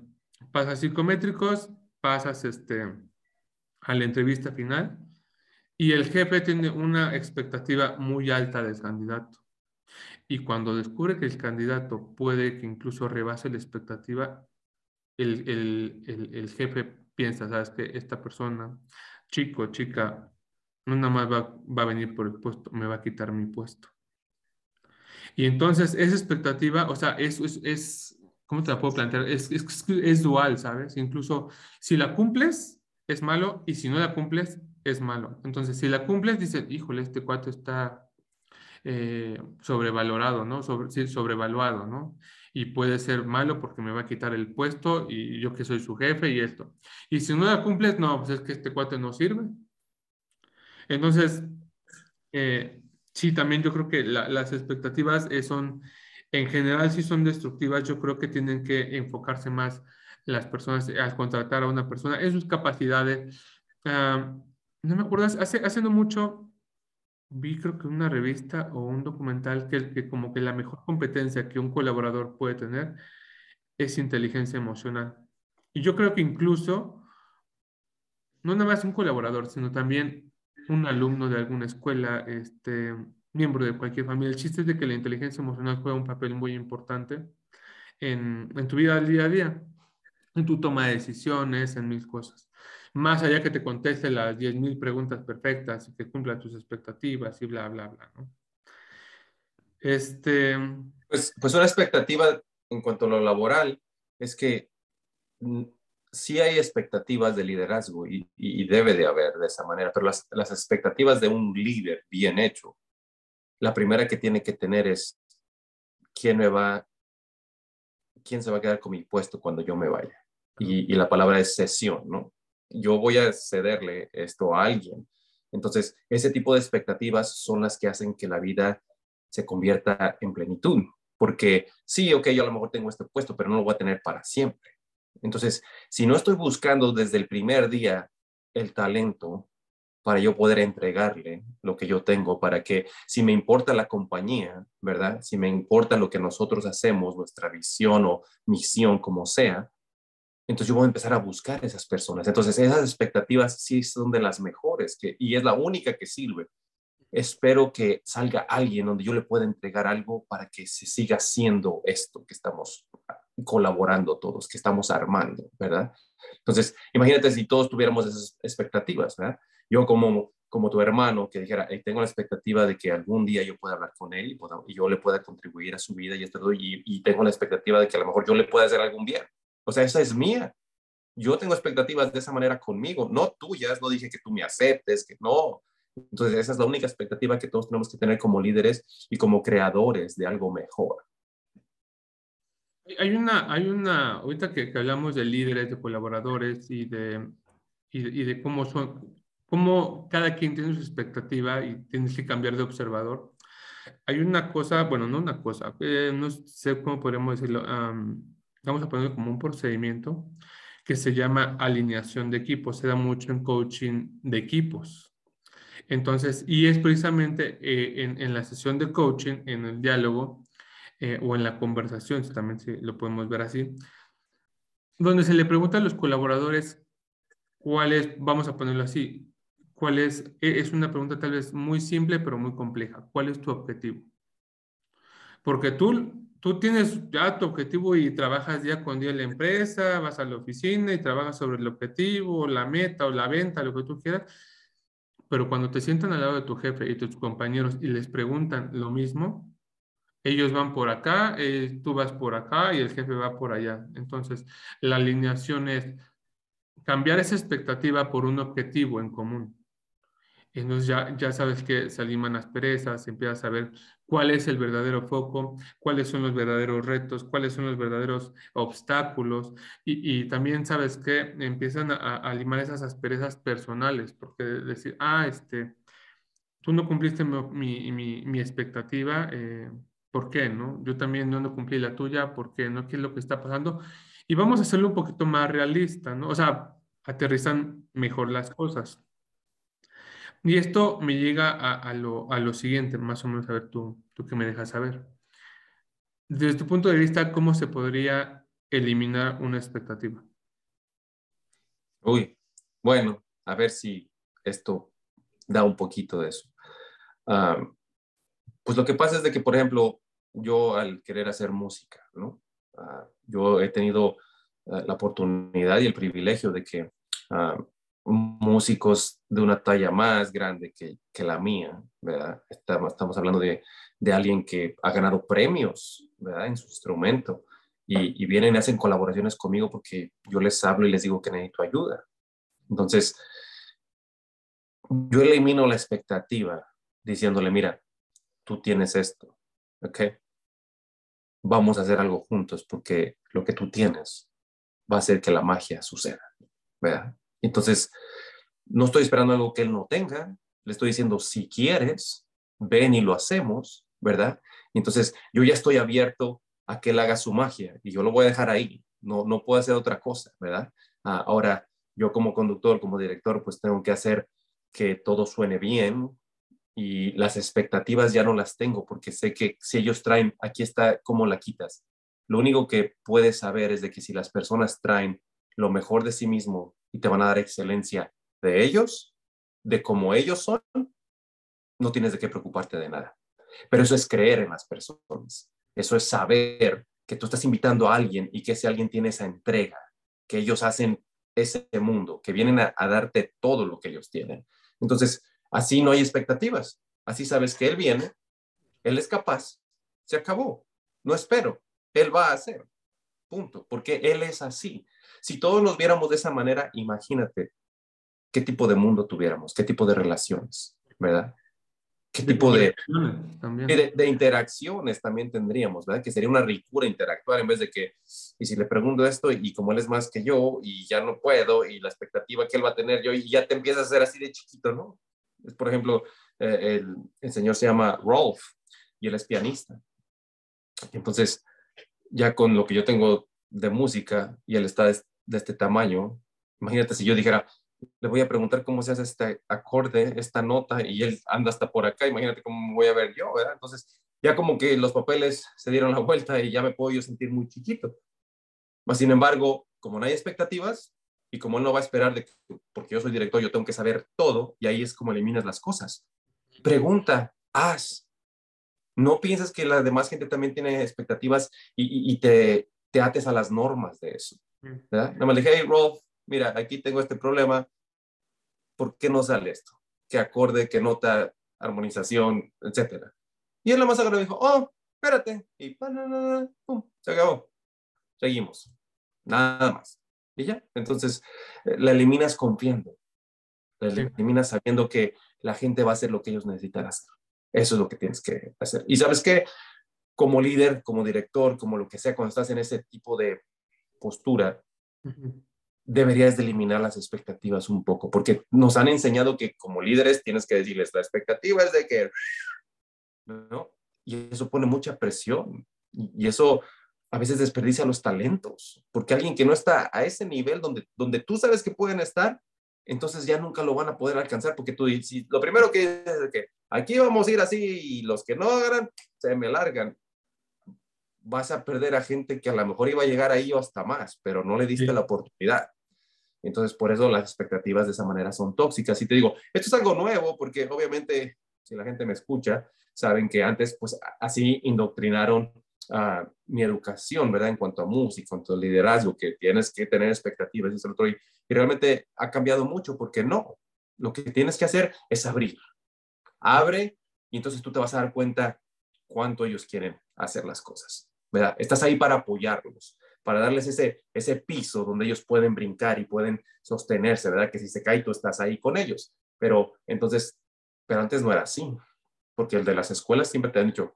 pasas psicométricos, pasas este, a la entrevista final, y el jefe tiene una expectativa muy alta del candidato. Y cuando descubre que el candidato puede que incluso rebase la expectativa, el, el, el, el jefe piensa, sabes que esta persona, chico, chica, no nada más va, va, a venir por el puesto, me va a quitar mi puesto. Y entonces esa expectativa, o sea, es, es, ¿cómo te la puedo plantear? Es, es, dual, ¿sabes? Incluso si la cumples, es malo, y si no la cumples, es malo. Entonces, si la cumples, dices, híjole, este cuarto está eh, sobrevalorado, ¿no? Sobre, sobrevaluado, ¿no? Y puede ser malo porque me va a quitar el puesto y yo que soy su jefe y esto. Y si no la cumples, no, pues es que este cuate no sirve. Entonces, eh, sí, también yo creo que las expectativas eh, son, en general, sí son destructivas. Yo creo que tienen que enfocarse más las personas al contratar a una persona en sus capacidades. Ah, no me acuerdo, hace, hace no mucho vi creo que una revista o un documental que, que como que la mejor competencia que un colaborador puede tener es inteligencia emocional. Y yo creo que incluso, no nada más un colaborador, sino también un alumno de alguna escuela, este, miembro de cualquier familia. El chiste es de que la inteligencia emocional juega un papel muy importante en, en tu vida al día a día, en tu toma de decisiones, en mil cosas más allá que te conteste las 10.000 preguntas perfectas y que cumpla tus expectativas y bla, bla, bla, ¿no? Este... Pues, pues una expectativa en cuanto a lo laboral es que mm, sí hay expectativas de liderazgo y, y, debe de haber de esa manera, pero las, las expectativas de un líder bien hecho, la primera que tiene que tener es quién me va, quién se va a quedar con mi puesto cuando yo me vaya. Y, y la palabra es sesión, ¿no? Yo voy a cederle esto a alguien. Entonces, ese tipo de expectativas son las que hacen que la vida se convierta en plenitud. Porque sí, ok, yo a lo mejor tengo este puesto, pero no lo voy a tener para siempre. Entonces, si no estoy buscando desde el primer día el talento para yo poder entregarle lo que yo tengo, para que si me importa la compañía, ¿verdad? Si me importa lo que nosotros hacemos, nuestra visión o misión, como sea, entonces yo voy a empezar a buscar esas personas. Entonces esas expectativas sí son de las mejores que, y es la única que sirve. Espero que salga alguien donde yo le pueda entregar algo para que se siga haciendo esto que estamos colaborando todos, que estamos armando, ¿verdad? Entonces, imagínate si todos tuviéramos esas expectativas, ¿verdad? Yo como, como tu hermano que dijera, tengo la expectativa de que algún día yo pueda hablar con él y, yo le pueda contribuir a su vida y, esto, y, y tengo la expectativa de que a lo mejor yo le pueda hacer algún bien. O sea, esa es mía. Yo tengo expectativas de esa manera conmigo, no tuyas, no dije que tú me aceptes, que no. Entonces, esa es la única expectativa que todos tenemos que tener como líderes y como creadores de algo mejor. Hay una, hay una, ahorita que, hablamos de líderes, de colaboradores y de, y de, cómo son, cómo cada quien tiene su expectativa y tienes que cambiar de observador. Hay una cosa, bueno, no una cosa, eh, no sé cómo podríamos decirlo, vamos a poner como un procedimiento que se llama alineación de equipos. Se da mucho en coaching de equipos. Entonces, y es precisamente eh, en, la sesión de coaching, en el diálogo eh, o en la conversación, si también lo podemos ver así, donde se le pregunta a los colaboradores cuál es, vamos a ponerlo así, cuál es, e, es una pregunta tal vez muy simple pero muy compleja, ¿cuál es tu objetivo? Porque tú tú tienes ya tu objetivo y trabajas día con día en la empresa, vas a la oficina y trabajas sobre el objetivo, la meta o la venta, lo que tú quieras, pero cuando te sientan al lado de tu jefe y tus compañeros y les preguntan lo mismo, ellos van por acá, eh, tú vas por acá y el jefe va por allá. Entonces, la alineación es cambiar esa expectativa por un objetivo en común. Entonces ya, ya sabes que se aliman las perezas, empiezas a ver cuál es el verdadero foco, cuáles son los verdaderos retos, cuáles son los verdaderos obstáculos y, también sabes que empiezan a, a, esas asperezas personales, porque decir, ah, este, tú no cumpliste mi, mi, mi expectativa, eh, ¿por qué? No? Yo también no, no cumplí la tuya, ¿por qué? ¿No? ¿Qué es lo que está pasando? Y vamos a hacerlo un poquito más realista, ¿no? O sea, aterrizan mejor las cosas. Y esto me llega a, lo, a lo, siguiente, más o menos, a ver tú, tú que me dejas saber. Desde tu punto de vista, ¿cómo se podría eliminar una expectativa? Uy, bueno, a ver si esto da un poquito de eso. Ah, pues lo que pasa es de que, por ejemplo, yo al querer hacer música, ¿no? Ah, yo he tenido ah, la oportunidad y el privilegio de que músicos de una talla más grande que, que la mía, ¿verdad? Estamos, estamos hablando de, de, alguien que ha ganado premios, ¿verdad? En su instrumento. Y, y, vienen y hacen colaboraciones conmigo porque yo les hablo y les digo que necesito ayuda. Entonces, yo elimino la expectativa diciéndole, mira, tú tienes esto, ¿ok? Vamos a hacer algo juntos porque lo que tú tienes va a hacer que la magia suceda, ¿verdad? Entonces, no estoy esperando algo que él no tenga, le estoy diciendo, si quieres, ven y lo hacemos, ¿verdad? Entonces, yo ya estoy abierto a que él haga su magia y yo lo voy a dejar ahí, no, no puedo hacer otra cosa, ¿verdad? Ah, ahora, yo como conductor, como director, pues tengo que hacer que todo suene bien y las expectativas ya no las tengo porque sé que si ellos traen, aquí está cómo la quitas. Lo único que puedes saber es de que si las personas traen lo mejor de sí mismo y te van a dar excelencia de ellos, de cómo ellos son, no tienes de qué preocuparte de nada. Pero eso es creer en las personas. Eso es saber que tú estás invitando a alguien y que ese alguien tiene esa entrega, que ellos hacen ese mundo, que vienen a, darte todo lo que ellos tienen. Entonces, así no hay expectativas. Así sabes que Él viene, Él es capaz, se acabó. No espero, Él va a hacer. Punto, porque Él es así. Si todos nos viéramos de esa manera, imagínate qué tipo de mundo tuviéramos, qué tipo de relaciones, ¿verdad? qué tipo de, de, interacciones también tendríamos, ¿verdad? Que sería una ricura interactuar en vez de que, y si le pregunto esto y como él es más que yo y ya no puedo y la expectativa que él va a tener yo y ya te empiezas a hacer así de chiquito, ¿no? Es, por ejemplo, eh, el, el, señor se llama Rolf y él es pianista. Entonces, ya con lo que yo tengo de música y él está de, este tamaño, imagínate si yo dijera, le voy a preguntar cómo se hace este acorde, esta nota, y él anda hasta por acá, imagínate cómo voy a ver yo, ¿verdad? Entonces, ya como que los papeles se dieron la vuelta y ya me puedo yo sentir muy chiquito. Mas, sin embargo, como no hay expectativas y como él no va a esperar de que, porque yo soy director, yo tengo que saber todo, y ahí es como eliminas las cosas. Pregunta, haz. No piensas que la demás gente también tiene expectativas y, te, te ates a las normas de eso. Mm. ¿verdad? Nada más le dije, hey, Rolf, mira, aquí tengo este problema, ¿por qué no sale esto? ¿Qué acorde, qué nota, armonización, etcétera? Y él lo más agarró dijo, oh, espérate, y pum, se acabó. Seguimos. Nada más. Y ya, entonces eh, la eliminas confiando. La eliminas sabiendo que la gente va a hacer lo que ellos necesitan hacer. Eso es lo que tienes que hacer. Y sabes que como líder, como director, como lo que sea, cuando estás en ese tipo de postura, deberías de eliminar las expectativas un poco, porque nos han enseñado que como líderes tienes que decirles, la expectativa es de que, ¿no? Y eso pone mucha presión y eso a veces desperdicia los talentos, porque alguien que no está a ese nivel donde, donde tú sabes que pueden estar, entonces ya nunca lo van a poder alcanzar, porque tú si, lo primero que es que aquí vamos a ir así y los que no hagan, se me largan. Vas a perder a gente que a lo mejor iba a llegar ahí o hasta más, pero no le diste la oportunidad. Entonces, por eso las expectativas de esa manera son tóxicas. Y te digo, esto es algo nuevo porque obviamente, si la gente me escucha, saben que antes, pues así indoctrinaron a mi educación, ¿verdad? En cuanto a música, en cuanto a liderazgo, que tienes que tener expectativas y, otro, y realmente ha cambiado mucho porque no. Lo que tienes que hacer es abrir. Abre y entonces tú te vas a dar cuenta cuánto ellos quieren hacer las cosas, ¿verdad? Estás ahí para apoyarlos para darles ese, ese piso donde ellos pueden brincar y pueden sostenerse, ¿verdad? Que si se cae, tú estás ahí con ellos. Pero entonces, pero antes no era así, porque el de las escuelas siempre te han dicho,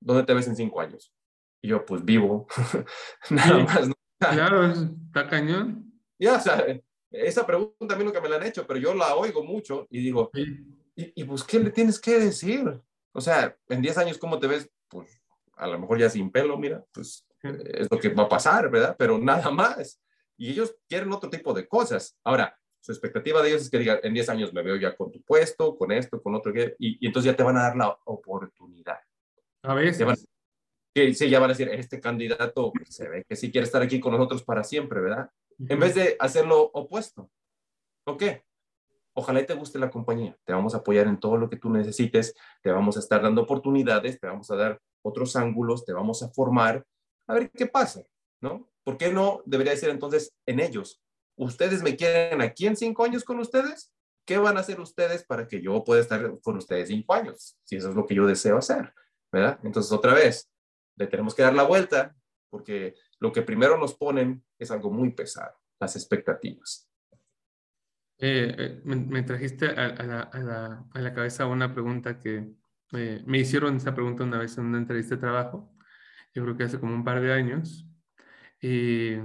¿dónde te ves en cinco años? Y yo, pues vivo, nada más. Claro, está cañón. Ya, o sea, esa pregunta a mí nunca me la han hecho, pero yo la oigo mucho y digo, ¿y, y pues qué le tienes que decir? O sea, en 10 años, ¿cómo te ves? Pues a lo mejor ya sin pelo, mira, pues es lo que va a pasar, ¿verdad? Pero nada más. y ellos quieren otro tipo de cosas. Ahora, su expectativa de ellos es que digan, en 10 años me veo ya con tu puesto, con esto, con otro, y, y entonces ya te van a dar la oportunidad. A veces. sí, ya van a decir, este candidato se ve que sí quiere estar aquí con nosotros para siempre, ¿verdad? En vez de hacerlo opuesto. ¿Ok? Ojalá te guste la compañía. Te vamos a apoyar en todo lo que tú necesites. Te vamos a estar dando oportunidades, te vamos a dar otros ángulos, te vamos a formar. A ver qué pasa, ¿no? ¿Por qué no debería ser entonces en ellos? ¿Ustedes me quieren aquí en cinco años con ustedes? ¿Qué van a hacer ustedes para que yo pueda estar con ustedes cinco años? Si eso es lo que yo deseo hacer, ¿verdad? Entonces, otra vez, le tenemos que dar la vuelta porque lo que primero nos ponen es algo muy pesado, las expectativas. Eh, eh, me, trajiste a, la, cabeza una pregunta que eh, me hicieron esa pregunta una vez en una entrevista de trabajo, yo creo que hace como un par de años, y,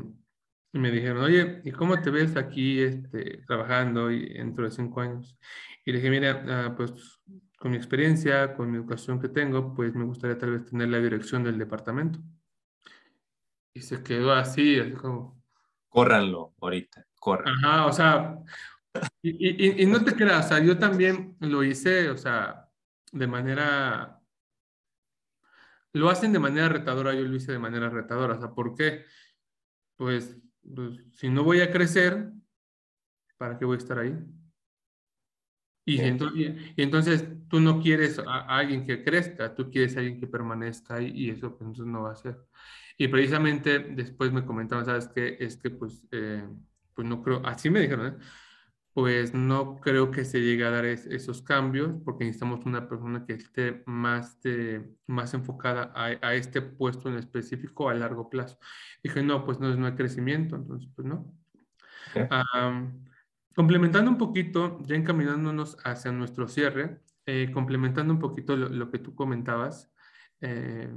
me dijeron, oye, ¿y cómo te ves aquí este, trabajando y dentro de cinco años? Y le dije, mira, ah, pues con mi experiencia, con mi educación que tengo, pues me gustaría tal vez tener la dirección del departamento. Y se quedó así, así como... Córranlo ahorita, corran. Ajá, o sea, y, y, no te creas, o sea, yo también lo hice, o sea, de manera, lo hacen de manera retadora, yo lo hice de manera retadora, o sea, ¿por qué? Pues, pues si no voy a crecer, ¿para qué voy a estar ahí? Y, entonces, tú no quieres a, alguien que crezca, tú quieres a alguien que permanezca ahí y eso pues, entonces no va a ser. Y precisamente después me comentaban, ¿sabes qué? Es que pues, eh, pues no creo, así me dijeron, ¿eh? Pues no creo que se llegue a dar esos cambios porque necesitamos una persona que esté más, más enfocada a, este puesto en específico a largo plazo. Dije, no, pues no, no hay crecimiento, entonces pues no. complementando un poquito, ya encaminándonos hacia nuestro cierre, eh, complementando un poquito lo, que tú comentabas, eh,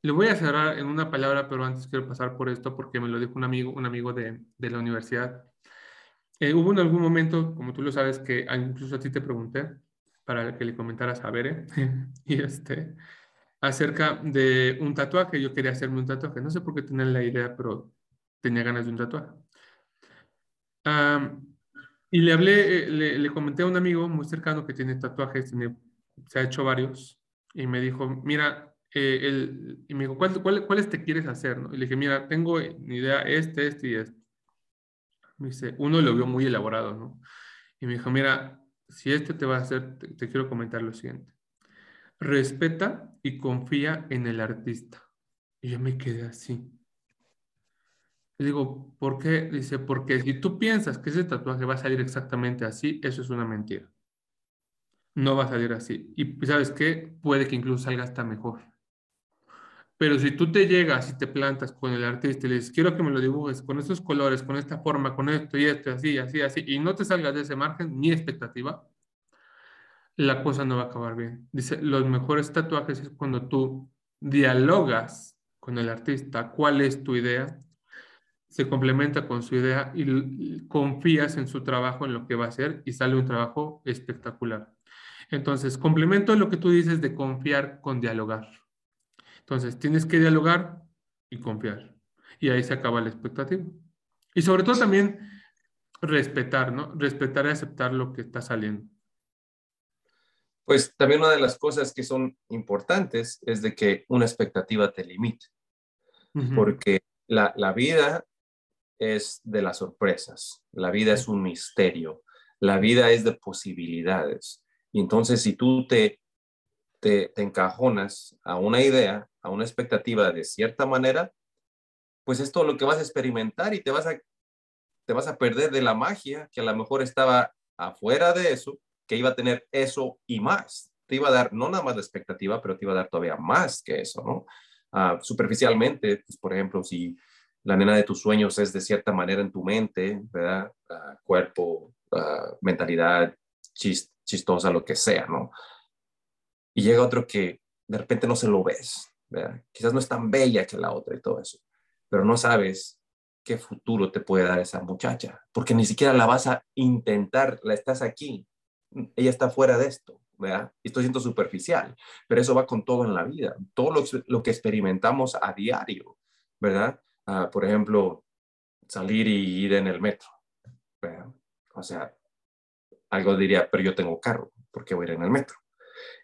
le voy a cerrar en una palabra, pero antes quiero pasar por esto porque me lo dijo un amigo, un amigo de, de la universidad eh, hubo en algún momento, como tú lo sabes, que incluso a ti te pregunté para que le comentaras a Bere, y este, acerca de un tatuaje. Yo quería hacerme un tatuaje. No sé por qué tenía la idea, pero tenía ganas de un tatuaje. y le hablé, eh, le, comenté a un amigo muy cercano que tiene tatuajes, se ha hecho varios, y me dijo, mira, eh, el, y me dijo, ¿cuáles te quieres hacer? Y le dije, mira, tengo ni idea este, este y este. Me dice, uno lo vio muy elaborado, ¿no? Y me dijo, mira, si este te va a hacer, te, quiero comentar lo siguiente. Respeta y confía en el artista. Y yo me quedé así. Le digo, ¿por qué? Dice, porque si tú piensas que ese tatuaje va a salir exactamente así, eso es una mentira. No va a salir así. Y sabes qué? Puede que incluso salga hasta mejor. Pero si tú te llegas y te plantas con el artista y le dices, quiero que me lo dibujes con estos colores, con esta forma, con esto y esto, así, así, así, y no te salgas de ese margen ni expectativa, la cosa no va a acabar bien. Dice, los mejores tatuajes es cuando tú dialogas con el artista, cuál es tu idea, se complementa con su idea y confías en su trabajo, en lo que va a hacer y sale un trabajo espectacular. Entonces, complemento lo que tú dices de confiar con dialogar. Entonces, tienes que dialogar y confiar. Y ahí se acaba la expectativa. Y sobre todo también respetar, ¿no? Respetar y aceptar lo que está saliendo. Pues también una de las cosas que son importantes es de que una expectativa te limite, porque la, la, vida es de las sorpresas, la vida es un misterio, la vida es de posibilidades. Y entonces si tú te, te, te encajonas a una idea, a una expectativa de cierta manera, pues es todo lo que vas a experimentar y te vas a, te vas a perder de la magia que a lo mejor estaba afuera de eso, que iba a tener eso y más. Te iba a dar no nada más la expectativa, pero te iba a dar todavía más que eso, ¿no? Ah, superficialmente, pues, por ejemplo, si la nena de tus sueños es de cierta manera en tu mente, ¿verdad? Ah, cuerpo, ah, mentalidad, chistosa, lo que sea, ¿no? Y llega otro que de repente no se lo ves, Quizás no es tan bella que la otra y todo eso, pero no sabes qué futuro te puede dar esa muchacha, porque ni siquiera la vas a intentar, la estás aquí, ella está fuera de esto, ¿verdad? Estoy siendo superficial, pero eso va con todo en la vida, todo lo, que experimentamos a diario, ¿verdad? Ah, por ejemplo, salir y ir en el metro. O sea, algo diría, pero yo tengo carro, ¿por qué voy a ir en el metro?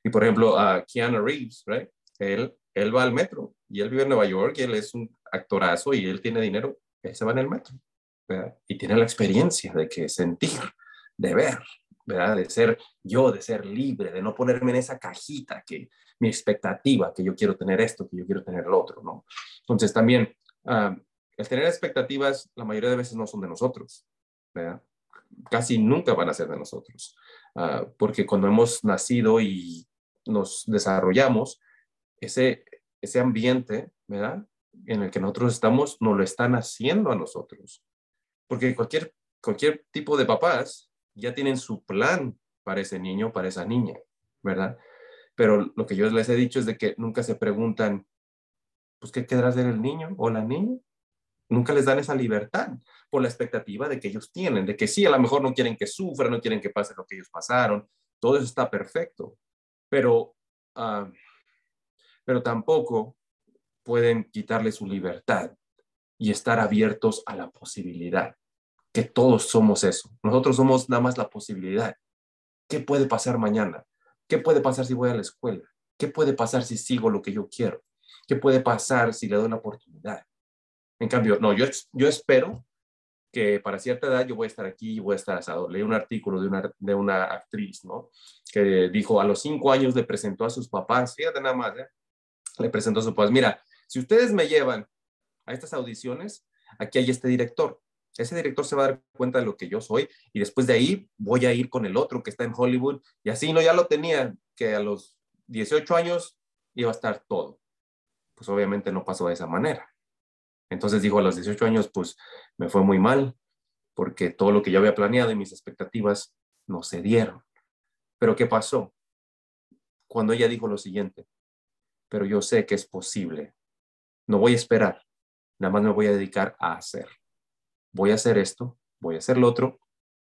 Y por ejemplo, a Keanu Reeves, right? él, él va al metro y él vive en Nueva York y él es un actorazo y él tiene dinero, él se va en el metro. Y tiene la experiencia de que sentir, de ver, ¿verdad? De ser yo, de ser libre, de no ponerme en esa cajita que mi expectativa, que yo quiero tener esto, que yo quiero tener lo otro, ¿no? Entonces también, ah, el tener expectativas, la mayoría de veces no son de nosotros. Casi nunca van a ser de nosotros, ah, porque cuando hemos nacido y nos desarrollamos, ese, ese ambiente, ¿verdad? En el que nosotros estamos, nos lo están haciendo a nosotros. Porque cualquier, cualquier tipo de papás ya tienen su plan para ese niño, para esa niña, ¿verdad? Pero lo que yo les he dicho es de que nunca se preguntan, pues, ¿qué quedará de el niño o la niña? Nunca les dan esa libertad por la expectativa de que ellos tienen, de que sí, a lo mejor no quieren que sufra, no quieren que pase lo que ellos pasaron, todo eso está perfecto, pero uh, pero tampoco pueden quitarle su libertad y estar abiertos a la posibilidad, que todos somos eso. Nosotros somos nada más la posibilidad. ¿Qué puede pasar mañana? ¿Qué puede pasar si voy a la escuela? ¿Qué puede pasar si sigo lo que yo quiero? ¿Qué puede pasar si le doy una oportunidad? En cambio, no, yo, yo espero que para cierta edad yo voy a estar aquí y voy a estar asado. Leí un artículo de una, de una actriz, ¿no? Que dijo, a los cinco años le presentó a sus papás, fíjate nada más, ¿eh? Le presentó su papá, mira, si ustedes me llevan a estas audiciones, aquí hay este director. Ese director se va a dar cuenta de lo que yo soy y después de ahí voy a ir con el otro que está en Hollywood y así no, ya lo tenía, que a los 18 años iba a estar todo. Pues obviamente no pasó de esa manera. Entonces dijo, a los 18 años, pues me fue muy mal porque todo lo que yo había planeado y mis expectativas no se dieron. Pero ¿qué pasó? Cuando ella dijo lo siguiente, pero yo sé que es posible. No voy a esperar, nada más me voy a dedicar a hacer. Voy a hacer esto, voy a hacer lo otro,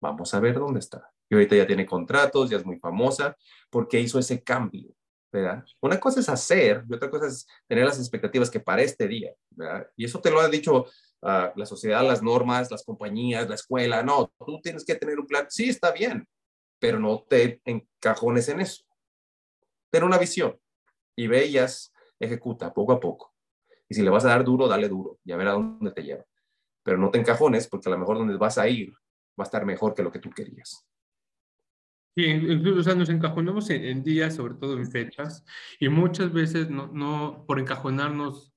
vamos a ver dónde está. Y ahorita ya tiene contratos, ya es muy famosa, porque hizo ese cambio, ¿verdad? Una cosa es hacer y otra cosa es tener las expectativas que para este día, ¿verdad? Y eso te lo ha dicho ah, la sociedad, las normas, las compañías, la escuela. No, tú tienes que tener un plan. Sí, está bien, pero no te encajones en eso. Ten una visión y ve ellas, ejecuta poco a poco. Y si le vas a dar duro, dale duro y a ver a dónde te lleva. Pero no te encajones porque a lo mejor donde vas a ir va a estar mejor que lo que tú querías. Sí, incluso o sea, nos encajonamos en, días, sobre todo en fechas, y muchas veces no, no, por encajonarnos,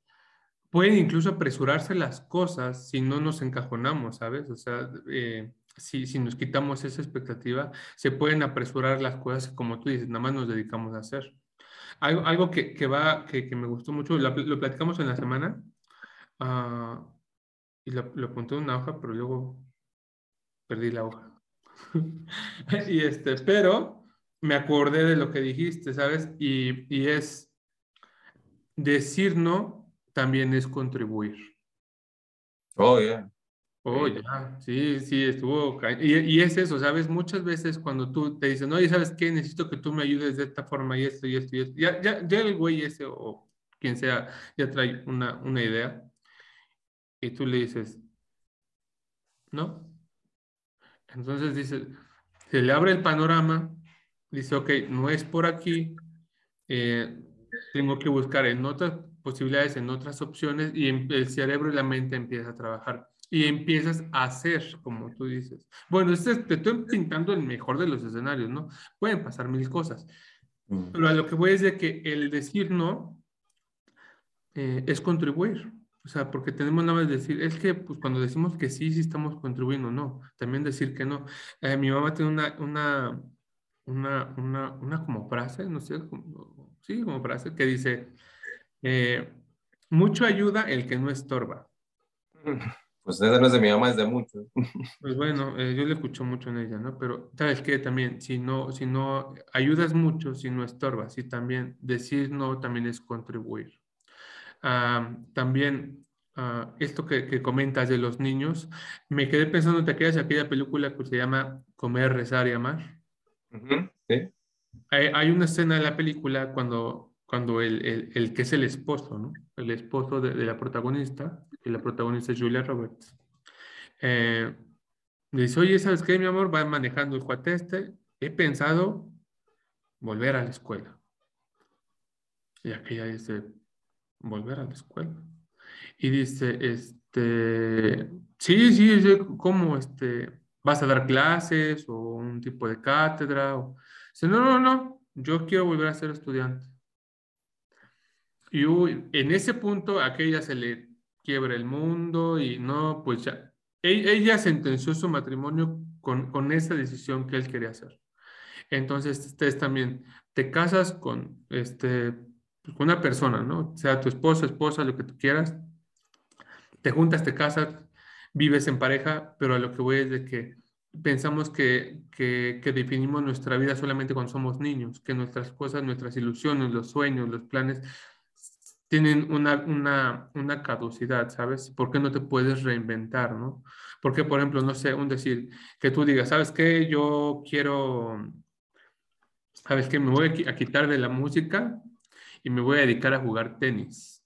pueden incluso apresurarse las cosas si no nos encajonamos, ¿sabes? O sea, eh, si, si nos quitamos esa expectativa, se pueden apresurar las cosas como tú dices, nada más nos dedicamos a hacer. Algo, algo que, que, va, que, que, me gustó mucho, lo, platicamos en la semana uh, y lo, lo, apunté en una hoja, pero luego perdí la hoja. y este, pero me acordé de lo que dijiste, ¿sabes? Y, y es decir no también es contribuir. Oh, yeah. Oh, ya, sí, sí, estuvo. Y, y, es eso, ¿sabes? Muchas veces cuando tú te dicen, oye, ¿sabes qué? Necesito que tú me ayudes de esta forma y esto y esto y esto. Ya, ya, ya el güey ese o quien sea ya trae una, una idea y tú le dices, ¿no? Entonces dice, se le abre el panorama, dice, ok, no es por aquí, eh, tengo que buscar en otras posibilidades, en otras opciones y el cerebro y la mente empieza a trabajar y empiezas a hacer, como tú dices. Bueno, este, te estoy pintando el mejor de los escenarios, ¿no? Pueden pasar mil cosas. Mm. Pero a lo que voy es de que el decir no eh, es contribuir. O sea, porque tenemos nada más decir, es que pues, cuando decimos que sí, sí estamos contribuyendo, no. También decir que no. Eh, mi mamá tiene una, una, una, una, una como frase, no sé, sí, como frase, que dice, eh, mucho ayuda el que no estorba. Pues esa no es de mi mamá, es de muchos. Pues bueno, eh, yo le escucho mucho en ella, ¿no? Pero sabes que también, si no, si no ayudas mucho, si no estorbas, y también decir no también es contribuir. también ah, esto que, que, comentas de los niños, me quedé pensando, ¿te acuerdas aquella película que se llama Comer, Rezar y Amar? sí. Hay, hay, una escena en la película cuando, cuando el, el, el, que es el esposo, ¿no? El esposo de, la protagonista, y la protagonista es Julia Roberts. Eh, dice, oye, ¿sabes qué, mi amor? Va manejando el cuate este. He pensado volver a la escuela. Y aquella dice, volver a la escuela. Y dice, este, sí, sí, sí, ¿cómo? Este, ¿Vas a dar clases o un tipo de cátedra? O... Dice, no, no, no, yo quiero volver a ser estudiante. Y en ese punto, aquella se le quiebra el mundo y no, pues ya, e-, ella sentenció su matrimonio con, con esa decisión que él quería hacer. Entonces, ustedes también te casas con, este, pues, con una persona, ¿no? Sea tu esposo, esposa, lo que tú quieras. Te juntas, te casas, vives en pareja, pero a lo que voy es de que pensamos que, que, que, definimos nuestra vida solamente cuando somos niños, que nuestras cosas, nuestras ilusiones, los sueños, los planes tienen una, una, una caducidad, ¿sabes? ¿Por qué no te puedes reinventar, no? Porque, por ejemplo, no sé, un decir, que tú digas, ¿sabes qué? Yo quiero, ¿sabes qué? Me voy a quitar de la música y me voy a dedicar a jugar tenis.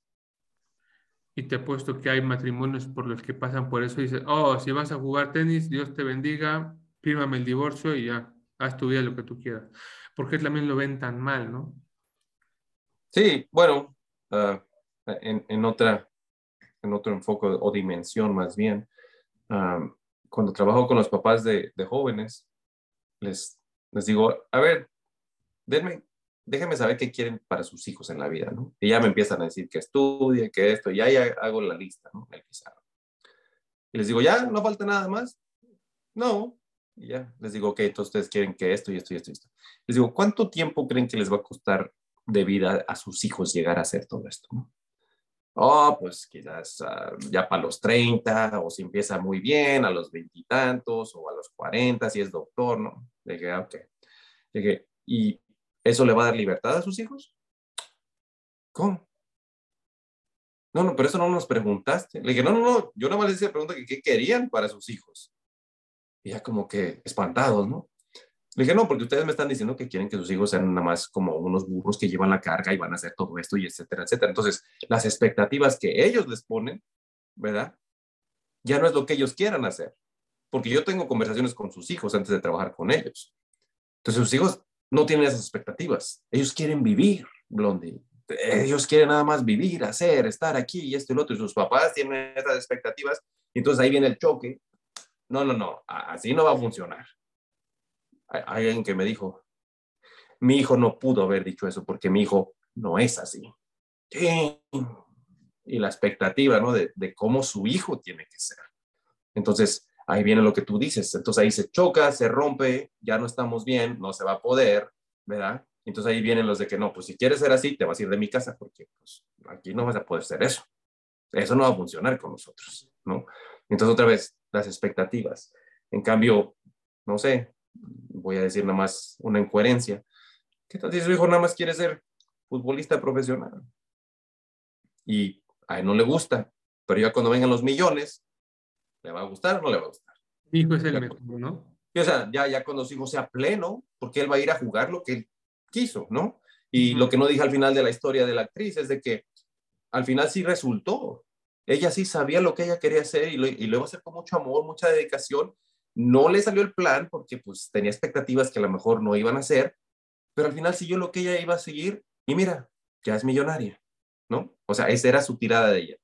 Y te apuesto que hay matrimonios por los que pasan por eso y dicen, oh, si vas a jugar tenis, Dios te bendiga, fírmame el divorcio y ya, haz tu vida lo que tú quieras. Porque también lo ven tan mal, ¿no? Sí, bueno, Ah, en, en, otra, en otro enfoque o dimensión más bien. Ah, cuando trabajo con los papás de, de, jóvenes, les, les digo, a ver, denme, déjenme saber qué quieren para sus hijos en la vida, ¿no? Y ya me empiezan a decir que estudie, que esto, y ya hago la lista, ¿no? El pizarro. Y les digo, ¿ya? ¿No falta nada más? No. Y ya, les digo, ok, entonces ustedes quieren que esto y esto y esto y esto. Les digo, ¿cuánto tiempo creen que les va a costar de vida a sus hijos llegar a hacer todo esto. ¿no? Oh, pues quizás uh, ya para los 30, o si empieza muy bien, a los veintitantos, o a los 40, si es doctor, ¿no? Dije, ok. Dije, ¿y eso le va a dar libertad a sus hijos? ¿Cómo? No, no, pero eso no nos preguntaste. Le dije, no, no, no, yo nada más les hice la pregunta que qué querían para sus hijos. Y ya como que espantados, ¿no? Le dije, no, porque ustedes me están diciendo que quieren que sus hijos sean nada más como unos burros que llevan la carga y van a hacer todo esto y etcétera, etcétera. Entonces, las expectativas que ellos les ponen, ¿verdad? Ya no es lo que ellos quieran hacer. Porque yo tengo conversaciones con sus hijos antes de trabajar con ellos. Entonces, sus hijos no tienen esas expectativas. Ellos quieren vivir, Blondie. Ellos quieren nada más vivir, hacer, estar aquí y esto y lo otro. Y sus papás tienen esas expectativas. Entonces ahí viene el choque. No, no, no. Así no va a funcionar hay alguien que me dijo, mi hijo no pudo haber dicho eso porque mi hijo no es así. Y la expectativa, ¿no? De, de, cómo su hijo tiene que ser. Entonces, ahí viene lo que tú dices. Entonces ahí se choca, se rompe, ya no estamos bien, no se va a poder, ¿verdad? Entonces ahí vienen los de que no, pues si quieres ser así, te vas a ir de mi casa porque pues, aquí no vas a poder ser eso. Eso no va a funcionar con nosotros, ¿no? Entonces otra vez, las expectativas. En cambio, no sé, voy a decir nada más una incoherencia. ¿Qué tal si su hijo nada más quiere ser futbolista profesional? Y a él no le gusta, pero ya cuando vengan los millones, ¿le va a gustar o no le va a gustar? Hijo es el mejor, ¿no? o sea, ya, ya cuando su hijo sea pleno, porque él va a ir a jugar lo que él quiso, ¿no? Y lo que no dije al final de la historia de la actriz es de que al final sí resultó. Ella sí sabía lo que ella quería hacer y lo, y lo iba a hacer con mucho amor, mucha dedicación, no le salió el plan porque pues tenía expectativas que a lo mejor no iban a hacer, pero al final siguió lo que ella iba a seguir y mira, ya es millonaria, ¿no? O sea, esa era su tirada de ella,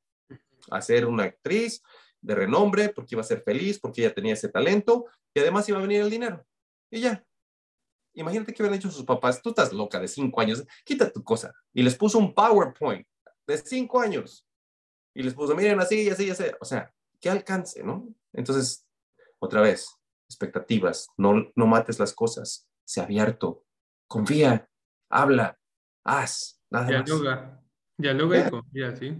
hacer una actriz de renombre porque iba a ser feliz, porque ella tenía ese talento y además iba a venir el dinero. Y ya. Imagínate que hubieran hecho sus papás, tú estás loca de cinco años, quita tu cosa. Y les puso un PowerPoint de cinco años. Y les puso, miren, así así así. O sea, qué alcance, ¿no? Entonces, otra vez, expectativas, no, no mates las cosas, sé abierto, confía, habla, haz, nada dialoga, más. Dialoga y confía, ¿sí?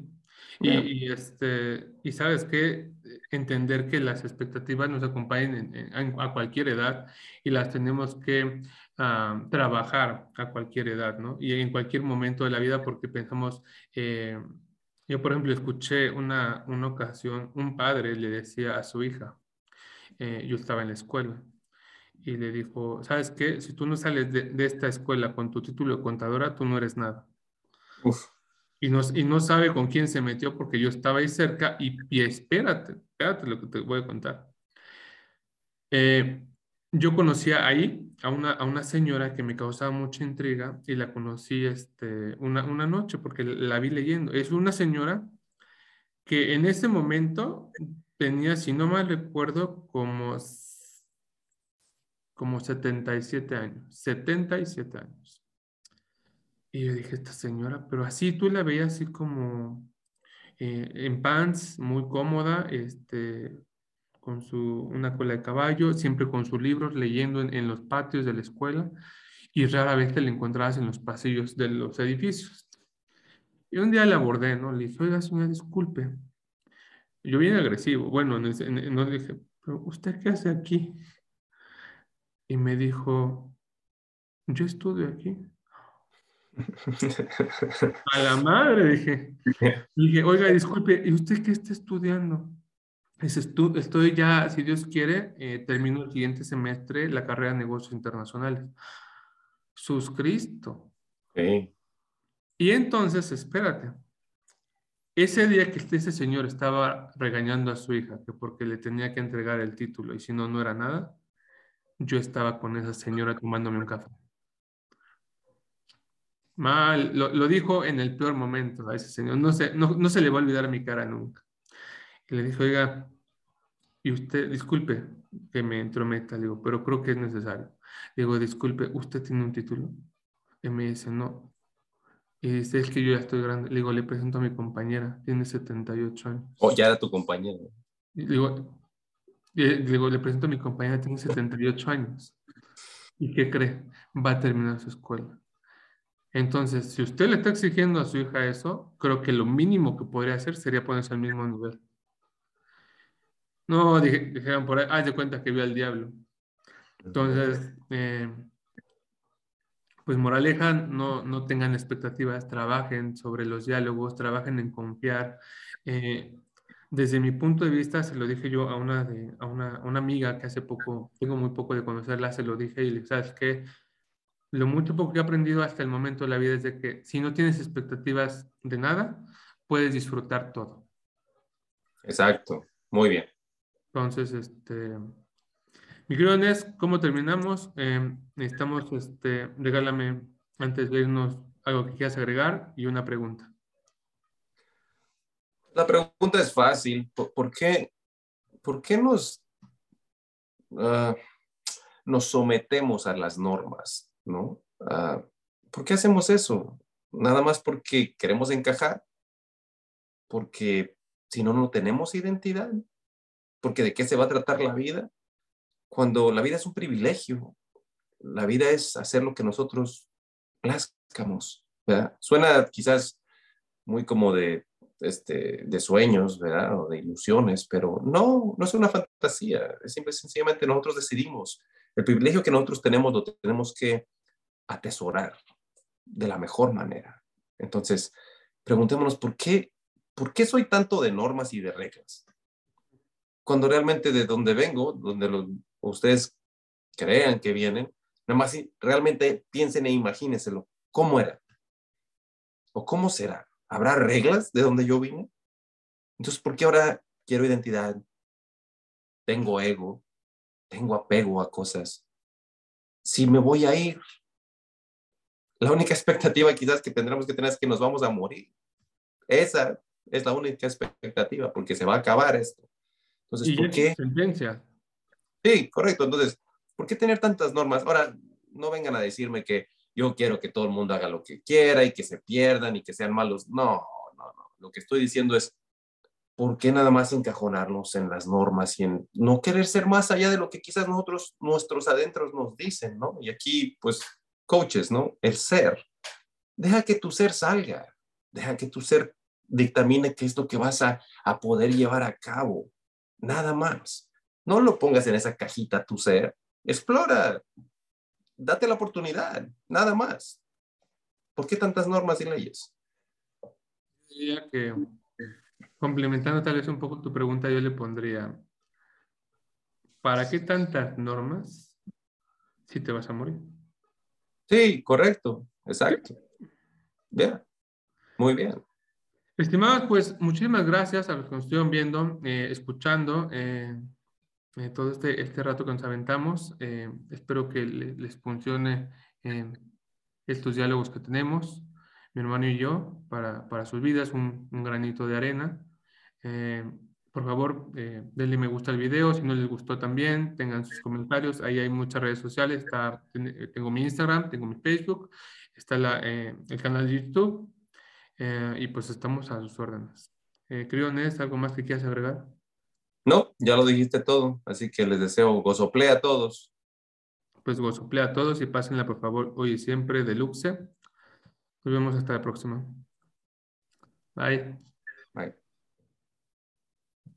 Y, este, y sabes que entender que las expectativas nos acompañan a cualquier edad y las tenemos que ah, trabajar a cualquier edad, ¿no? Y en cualquier momento de la vida porque pensamos, eh, yo por ejemplo escuché una, una ocasión, un padre le decía a su hija, eh, yo estaba en la escuela y le dijo, ¿sabes qué? Si tú no sales de, esta escuela con tu título de contadora, tú no eres nada. y no, y no sabe con quién se metió porque yo estaba ahí cerca y, y espérate, espérate lo que te voy a contar. Eh, yo conocía ahí a una, a una señora que me causaba mucha intriga y la conocí este, una, una noche porque la vi leyendo. Es una señora que en ese momento tenía, si no mal recuerdo, como, como 77 años, 77 años. Y yo dije, esta señora, pero así tú la veías así como eh, en pants, muy cómoda, este, con su, una cola de caballo, siempre con sus libros, leyendo en, los patios de la escuela y rara vez te la encontrabas en los pasillos de los edificios. Y un día la abordé, ¿no? Le dije, oiga, señora, disculpe. Yo bien agresivo, bueno, no dije, pero ¿usted qué hace aquí? Y me dijo, yo estudio aquí. A la madre, dije. Dije, oiga, disculpe, ¿y usted qué está estudiando? estoy ya, si Dios quiere, eh, termino el siguiente semestre la carrera de negocios internacionales. Suscristo. Y entonces, espérate. Ese día que ese señor estaba regañando a su hija, que porque le tenía que entregar el título y si no, no era nada, yo estaba con esa señora tomándome un café. Mal, lo, dijo en el peor momento a ese señor. No se, no se le va a olvidar mi cara nunca. Y le dijo, oiga, y usted, disculpe que me entrometa, digo, pero creo que es necesario. Digo, disculpe, ¿usted tiene un título? Y me dice, no. Y dice, es que yo ya estoy grande. Le digo, le presento a mi compañera, tiene 78 años. O oh, ya era tu compañera. le digo, le, digo, le presento a mi compañera, tiene 78 años. ¿Y qué cree? Va a terminar su escuela. Entonces, si usted le está exigiendo a su hija eso, creo que lo mínimo que podría hacer sería ponerse al mismo nivel. No, dijeron por ahí, haz de cuenta que vio al diablo. Entonces, eh, pues moraleja, no, no tengan expectativas, trabajen sobre los diálogos, trabajen en confiar. Eh, desde mi punto de vista, se lo dije yo a una, de, a una, una, amiga que hace poco, tengo muy poco de conocerla, se lo dije y le dije, ¿sabes qué? Lo mucho poco que he aprendido hasta el momento de la vida es de que si no tienes expectativas de nada, puedes disfrutar todo. Exacto, muy bien. Entonces, este, mi querido ¿cómo terminamos? Eh, necesitamos, este, regálame antes de irnos algo que quieras agregar y una pregunta. La pregunta es fácil. ¿Por, qué, por qué nos, ah, nos sometemos a las normas? ¿no? Ah, ¿Por qué hacemos eso? Nada más porque queremos encajar, porque si no, no tenemos identidad, porque de qué se va a tratar la vida, cuando la vida es un privilegio, la vida es hacer lo que nosotros plazcamos, ¿verdad? Suena quizás muy como de, este, de sueños, ¿verdad? O de ilusiones, pero no, no es una fantasía, es simple, sencillamente nosotros decidimos. El privilegio que nosotros tenemos lo tenemos que atesorar de la mejor manera. Entonces, preguntémonos, ¿por qué, ¿por qué soy tanto de normas y de reglas? cuando realmente de donde vengo, donde ustedes crean que vienen, nada más realmente piensen e imagínenselo, ¿cómo era? ¿O cómo será? ¿Habrá reglas de donde yo vine? Entonces, ¿por qué ahora quiero identidad? Tengo ego, tengo apego a cosas. Si me voy a ir, la única expectativa quizás que tendremos que tener es que nos vamos a morir. Esa es la única expectativa, porque se va a acabar esto. Entonces, ¿por qué? Sentencia. Sí, correcto. Entonces, ¿por qué tener tantas normas? Ahora, no vengan a decirme que yo quiero que todo el mundo haga lo que quiera y que se pierdan y que sean malos. No, no, no. Lo que estoy diciendo es, ¿por qué nada más encajonarnos en las normas y en no querer ser más allá de lo que quizás nosotros, nuestros adentros nos dicen, ¿no? Y aquí, pues, coaches, ¿no? El ser. Deja que tu ser salga. Deja que tu ser dictamine qué es lo que vas a, a poder llevar a cabo nada más. No lo pongas en esa cajita tu ser, explora, date la oportunidad, nada más. ¿Por qué tantas normas y leyes? Diría que, complementando tal vez un poco tu pregunta, yo le pondría, ¿para qué tantas normas si te vas a morir? Sí, correcto, exacto. Bien, muy bien. Estimados, pues muchísimas gracias a los que nos estuvieron viendo, eh, escuchando eh, eh, todo este, este rato que nos aventamos. espero que les funcione estos diálogos que tenemos, mi hermano y yo, para, para sus vidas, un, un granito de arena. por favor, denle me gusta al video, si no les gustó también, tengan sus comentarios. Ahí hay muchas redes sociales, está, tengo mi Instagram, tengo mi Facebook, está la, el canal de YouTube eh, y pues estamos a sus órdenes. Eh, ¿algo más que quieras agregar? No, ya lo dijiste todo, así que les deseo gozoplea a todos. Pues gozoplea a todos y pásenla por favor hoy y siempre de luxe. Nos vemos hasta la próxima. Bye. Bye.